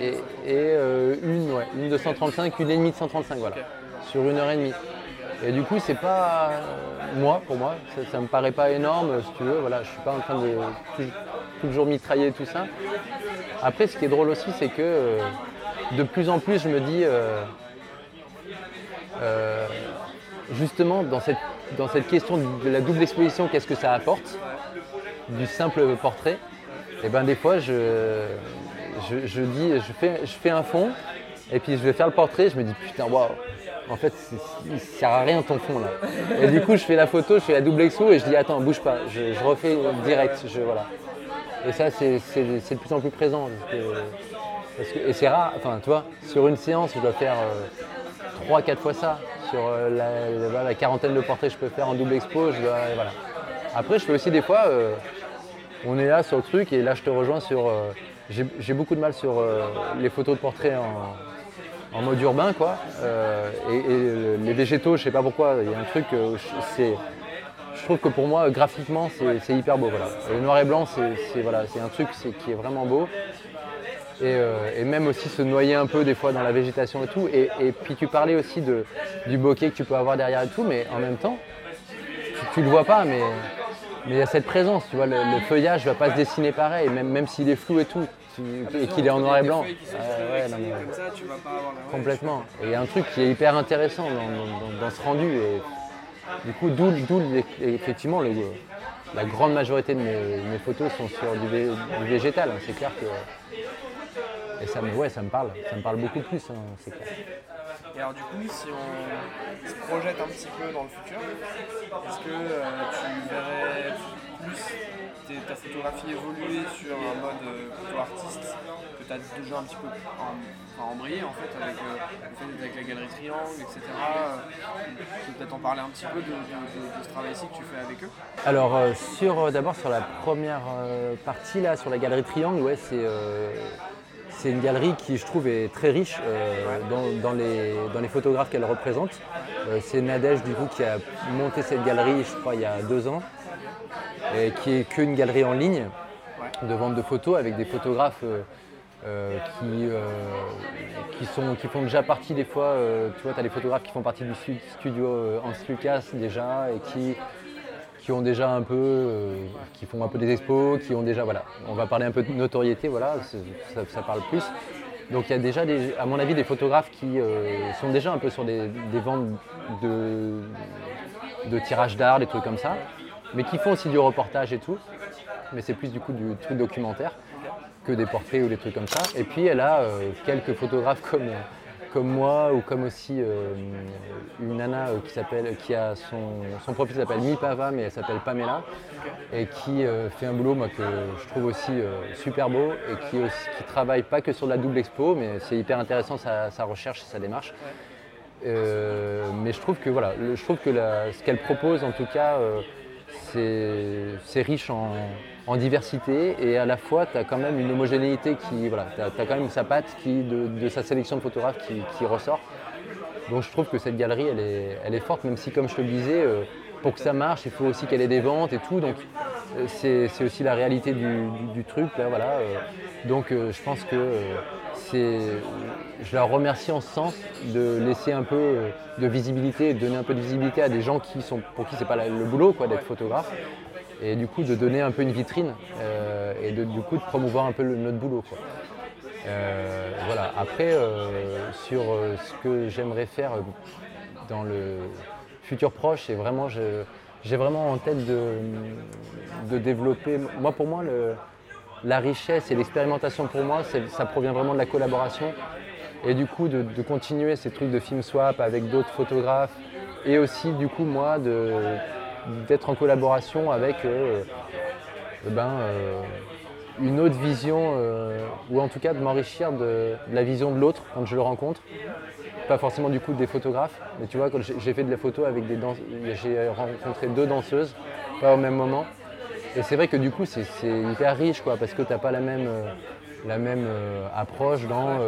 et, une, ouais, une de 135, une et demie de 135 voilà, sur une heure et demie. Et du coup c'est pas moi pour moi, ça, ne me paraît pas énorme si tu veux, voilà, je suis pas en train de toujours mitrailler tout ça. Après ce qui est drôle aussi c'est que de plus en plus je me dis euh, justement, dans cette, dans cette question de la double exposition, qu'est-ce que ça apporte Du simple portrait, et eh ben des fois, je, je, dis, je fais, je fais un fond, et puis je vais faire le portrait, je me dis putain, waouh, en fait, il sert à rien ton fond là. Et du coup, je fais la photo, je fais la double expo, et je dis attends, bouge pas, je, refais direct, je, voilà. Et ça, c'est de plus en plus présent. et c'est rare, enfin, tu vois, sur une séance, je dois faire. Euh, 3-4 fois ça. Sur euh, la, quarantaine de portraits que je peux faire en double expo, voilà. Après, je fais aussi des fois, euh, on est là sur le truc et là, je te rejoins sur. Euh, j'ai beaucoup de mal sur les photos de portraits en, mode urbain, quoi. Et, les végétaux, je sais pas pourquoi, il y a un truc, c'est. Je trouve que pour moi, graphiquement, c'est hyper beau. Voilà. Le noir et blanc, c'est voilà, un truc qui est vraiment beau. Euh, et, même aussi se noyer un peu des fois dans la végétation et tout. Et, puis tu parlais aussi du bokeh que tu peux avoir derrière et tout, mais en même temps, tu, ne le vois pas, mais il y a cette présence, tu vois, le, feuillage ne va pas se dessiner pareil, même, même s'il est flou et tout, et qu'il est en noir et blanc. complètement. Et il y a un truc qui est hyper intéressant dans, ce rendu. Et, du coup, d'où effectivement la grande majorité de mes, photos sont sur du, du végétal. C'est clair que et ça me, ouais, ça me parle, ça me parle beaucoup plus, hein, c'est clair. Et alors du coup, si on se projette un petit peu dans le futur, est-ce que euh, tu verrais plus ta photographie évoluer sur un mode euh, plutôt artiste que tu as déjà un petit peu embrayé en fait avec, euh, avec la galerie Triangle, etc. Tu peux peut-être en parler un petit peu de, ce travail-ci que tu fais avec eux? Alors sur d'abord sur la première partie là, sur la galerie Triangle, ouais c'est c'est une galerie qui, je trouve, est très riche euh, dans, les, dans, les, photographes qu'elle représente. Euh, c'est Nadège, du coup, qui a monté cette galerie, je crois, il y a deux ans, et qui est qu'une galerie en ligne de vente de photos avec des photographes euh, qui, qui, sont, qui font déjà partie des fois, tu vois, tu as des photographes qui font partie du studio Hans Lucas déjà et qui qui ont déjà un peu, euh, qui font un peu des expos, qui ont déjà, voilà, on va parler un peu de notoriété, voilà, ça, parle plus. Donc il y a déjà, à mon avis, des photographes qui euh, sont déjà un peu sur des, ventes de, de tirage d'art, des trucs comme ça, mais qui font aussi du reportage et tout. Mais c'est plus du coup du truc documentaire que des portraits ou des trucs comme ça. Et puis elle a euh, quelques photographes comme comme moi ou comme aussi euh, une nana euh, qui s'appelle, qui a son, son profil s'appelle Mipava mais elle s'appelle Pamela et qui euh, fait un boulot moi que je trouve aussi super beau et qui, aussi, qui travaille pas que sur la double expo mais c'est hyper intéressant sa, recherche et sa démarche. mais je trouve que voilà, je trouve que ce qu'elle propose en tout cas c'est riche en, en diversité et à la fois tu as quand même une homogénéité qui, voilà, tu as, quand même sa patte qui, de, sa sélection de photographes qui, ressort. Donc je trouve que cette galerie elle est, elle est forte, même si comme je te le disais, euh, pour que ça marche, il faut aussi qu'elle ait des ventes et tout. Donc euh, c'est aussi la réalité du, truc. Là, voilà. Euh. donc je pense que c'est. Je la remercie en ce sens de laisser un peu de visibilité, de donner un peu de visibilité à des gens qui sont, pour qui c'est pas le boulot quoi, d'être photographe et du coup de donner un peu une vitrine euh, et de, du coup de promouvoir un peu notre boulot. Euh, voilà. Après, euh, sur ce que j'aimerais faire dans le futur proche, c'est vraiment, j'ai vraiment en tête de, développer. Moi, pour moi, la richesse et l'expérimentation, pour moi, ça provient vraiment de la collaboration. Et du coup, de, de continuer ces trucs de film swap avec d'autres photographes. Et aussi, du coup, moi, de, d'être en collaboration avec euh, eh ben, euh, une autre vision, euh, ou en tout cas de m'enrichir de, la vision de l'autre quand je le rencontre. Pas forcément du coup des photographes, mais tu vois, quand j'ai fait de la photo avec des danseuses, j'ai rencontré deux danseuses, pas au même moment. Et c'est vrai que du coup, c'est hyper riche, quoi, parce que tu n'as pas la même, la même approche dans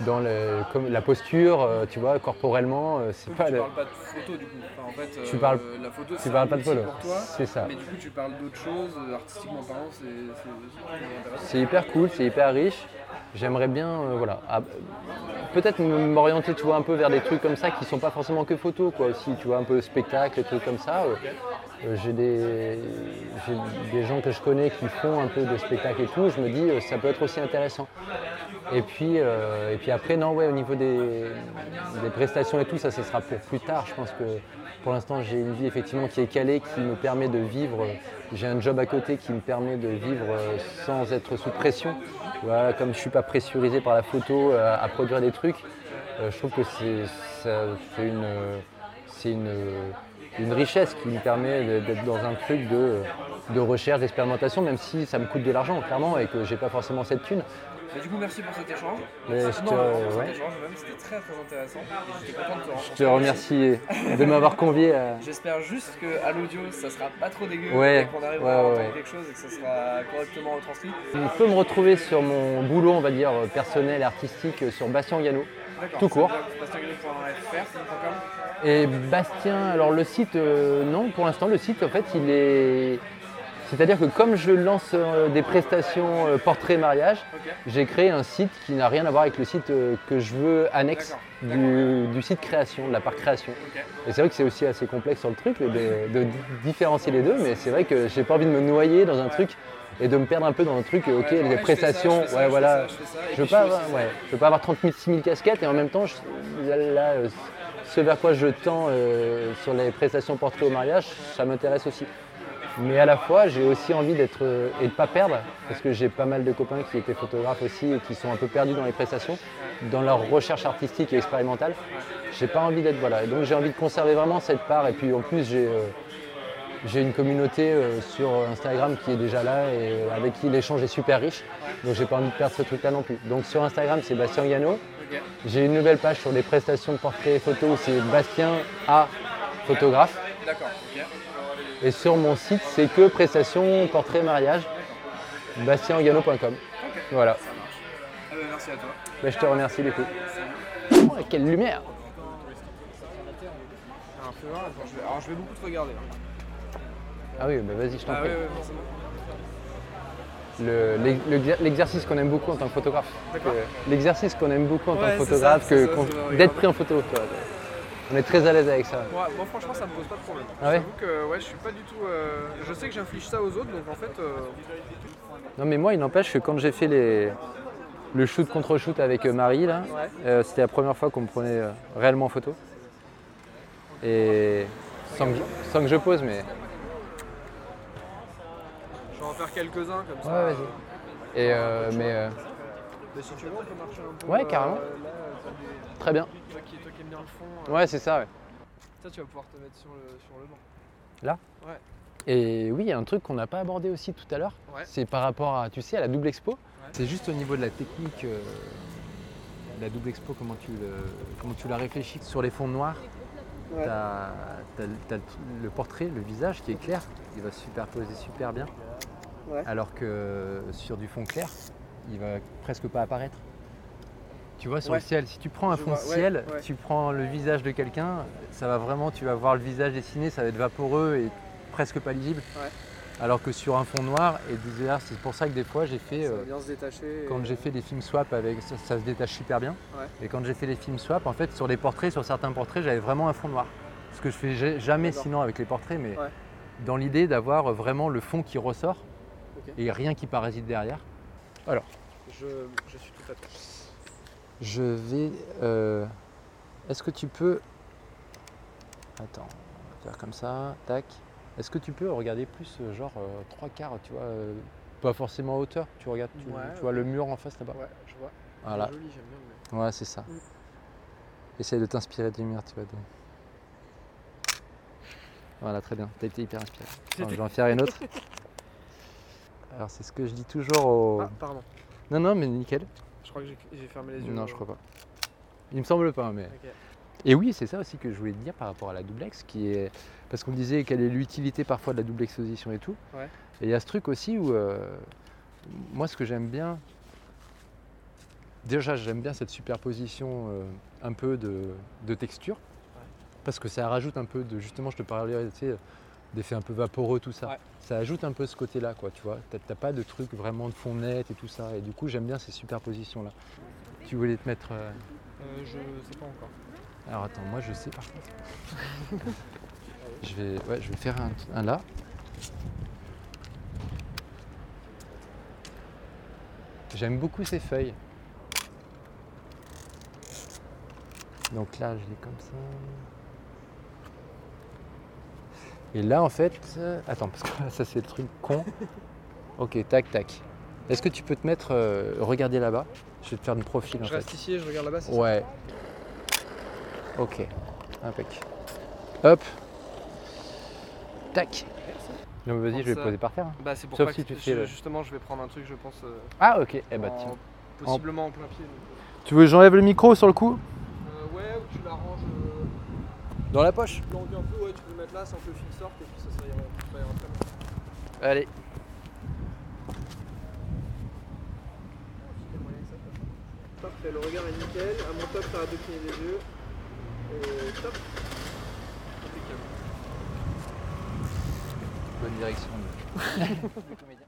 dans comme la posture, euh, tu vois, corporellement, euh, c'est pas. Tu parles pas de photo du coup. en fait, tu parles, euh, la photo, tu parles pas de photo. C'est ça. Mais du coup, tu parles d'autres choses, artistiquement parlant, c'est C'est hyper cool, c'est hyper riche. J'aimerais bien, voilà, peut-être m'orienter, tu vois, un peu vers des trucs comme ça qui sont pas forcément que photos, quoi, aussi, tu vois, un peu spectacle, des trucs comme ça. J'ai des, des gens que je connais qui font un peu de spectacle et tout. Je me dis, ça peut être aussi intéressant. Et puis, euh, et puis après, non, ouais, au niveau des, prestations et tout, ça, ce sera pour plus tard. Je pense que pour l'instant, j'ai une vie effectivement qui est calée, qui me permet de vivre. J'ai un job à côté qui me permet de vivre euh, sans être sous pression. comme je ne suis pas pressurisé par la photo euh, à, produire des trucs, je trouve que c'est une, une, une, richesse qui me permet d'être dans un truc de, de recherche, d'expérimentation, même si ça me coûte de l'argent, clairement, et que j'ai pas forcément cette thune. Du coup, merci pour cet échange. Mais je te... c'était très très intéressant. Et content de te Je te remercie de m'avoir convié. À... J'espère juste qu'à l'audio, ça sera pas trop dégueu, ouais. qu'on arrivera à entendre quelque chose et que ça sera correctement retranscrit. On peut me retrouver sur mon boulot, on va dire, personnel artistique sur Bastien Gano, tout court. Et Bastien, alors le site, euh, non, pour l'instant, le site, en fait, il est c'est-à-dire que comme je lance euh, des prestations euh, portrait mariage, j'ai créé un site qui n'a rien à voir avec le site que je veux annexe du, site création, de la part création. Et c'est vrai que c'est aussi assez complexe sur le truc de, différencier les deux, mais c'est vrai que j'ai pas envie de me noyer dans un truc et de me perdre un peu dans le truc, ok, les prestations, ouais, voilà. Je veux, pas avoir, ouais, je veux pas avoir 36 000 casquettes et en même temps, ce vers quoi je tends sur les prestations portrait au mariage, ça m'intéresse aussi. Mais à la fois, j'ai aussi envie d'être euh, et de pas perdre, parce que j'ai pas mal de copains qui étaient photographes aussi et qui sont un peu perdus dans les prestations, dans leur recherche artistique et expérimentale. J'ai pas envie d'être voilà. Et donc j'ai envie de conserver vraiment cette part. Et puis en plus, j'ai euh, une communauté euh, sur Instagram qui est déjà là et avec qui l'échange est super riche. Donc j'ai pas envie de perdre ce truc-là non plus. Donc sur Instagram, c'est Bastien. J'ai une nouvelle page sur les prestations portraits et photos où c'est Bastien A photographe. D'accord. Et sur mon site, c'est que prestations, portraits, mariage, bastiengano.com. Voilà. Ah bah, merci à toi. Bah, je te remercie du coup. Oh, quelle lumière vais- Alors je vais beaucoup te regarder. hein. Ah oui, bah vas-y, je t'en Ah prie. Ouais. Le- L'exercice qu'on aime beaucoup en tant que photographe. L'exercice qu'on aime beaucoup en tant Ouais, que photographe, ça, que- d'être pris en photo. On est très à l'aise avec ça. Moi, moi, franchement ça me pose pas de problème. Ah ouais que ouais, je suis pas du tout. euh, Je sais que j'inflige ça aux autres donc en fait. euh, Non mais moi, il n'empêche que quand j'ai fait les... le shoot contre shoot avec euh, Marie, là, Ouais. euh, c'était la première fois qu'on me prenait réellement en photo. Et sans que, je, sans que je pose, mais faire quelques-uns comme ça. Ouais, vas-y. Et euh, mais euh, Mais si tu veux, on peut marcher un peu. Ouais, carrément. là, t'as des- très bien. toi, qui, toi qui aimes bien le fond. euh, Ouais, c'est ça. ouais. Ça, tu vas pouvoir te mettre sur le, sur le banc. Et oui, il y a un truc qu'on n'a pas abordé aussi tout à l'heure, Ouais. c'est par rapport à, tu sais, à la double expo. C'est juste au niveau de la technique, euh, la double expo, comment tu, le, comment tu la réfléchis. Sur les fonds noirs, Ouais. tu as, le portrait, le visage qui est clair, il va se superposer super bien. Ouais. Alors que sur du fond clair, il va presque pas apparaître. Tu vois, sur Ouais. le ciel, si tu prends un Je fond vois, ouais, ciel, ouais. tu prends le visage de quelqu'un, ça va vraiment, tu vas voir le visage dessiné, ça va être vaporeux et presque pas lisible. Alors que sur un fond noir et c'est pour ça que des fois j'ai fait, Ça euh, va bien se détacher. quand et- j'ai fait des films swap avec, ça, ça se détache super bien. Et quand j'ai fait les films swap, en fait, sur les portraits, sur certains portraits, j'avais vraiment un fond noir. Ce que je fais ja- jamais sinon avec les portraits, mais dans l'idée d'avoir vraiment le fond qui ressort Et rien qui parasite derrière. Alors, Je, je suis tout à toi. je vais. euh, Est-ce que tu peux. Attends, on va faire comme ça, tac. Est-ce que tu peux regarder plus, euh, genre euh, trois quarts, tu vois, euh, pas forcément à hauteur, tu regardes, tu, Ouais, tu vois le mur en face là-bas? Ouais, je vois. Voilà, Joli, ouais, c'est ça. Mm. Essaye de t'inspirer de lumière, tu vois. de- Voilà, très bien, t'as été hyper inspiré. Je vais en faire une autre. Alors, c'est ce que je dis toujours au. Ah, pardon. Non, non, mais nickel. Je crois que j'ai- fermé les yeux. Non, je crois pas. Il me semble pas, mais. Et oui, c'est ça aussi que je voulais te dire par rapport à la doublex, qui est parce qu'on disait quelle est l'utilité parfois de la double exposition et tout. Ouais. Et il y a ce truc aussi où euh, moi, ce que j'aime bien, déjà, j'aime bien cette superposition euh, un peu de, de texture, parce que ça rajoute un peu de, justement, je te parlais, tu sais, d'effets un peu vaporeux, tout ça. Ouais. Ça ajoute un peu ce côté-là, quoi, tu vois. T'as t'as pas de truc vraiment de fond net et tout ça. Et du coup, j'aime bien ces superpositions-là. Tu voulais te mettre. euh, Euh, je sais pas encore. alors attends, moi je sais par contre. je, vais, ouais, je vais faire un, un là. J'aime beaucoup ces feuilles. Donc là, je l'ai comme ça. Et là, en fait, euh, attends, parce que ça c'est le truc con. Ok, tac, tac. Est-ce que tu peux te mettre, euh, regarder là-bas? Je vais te faire une profil en Je fait. reste ici et je regarde là-bas, c'est ça? Ouais. Ok. Impec. Hop. Tac. Non, mais vas-y, je vais Ça- poser par terre. hein. Bah, c'est pour Sauf si que tu fais je- le- justement, je vais prendre un truc, je pense. euh, Ah, ok. Eh bah, en- tiens. Possiblement en plein pied. donc, euh. Tu veux que j'enlève le micro sur le coup? Ouais, ou tu l'arranges. Dans la poche. tu l'enduis un peu, ouais, tu peux le mettre là sans que le fil sorte et puis ça, ça ira, ça ira très bien. Allez. Parfait, le regard est nickel. À mon top, t'arrêtes de cligner les yeux. Et top. Impeccable. Bonne direction.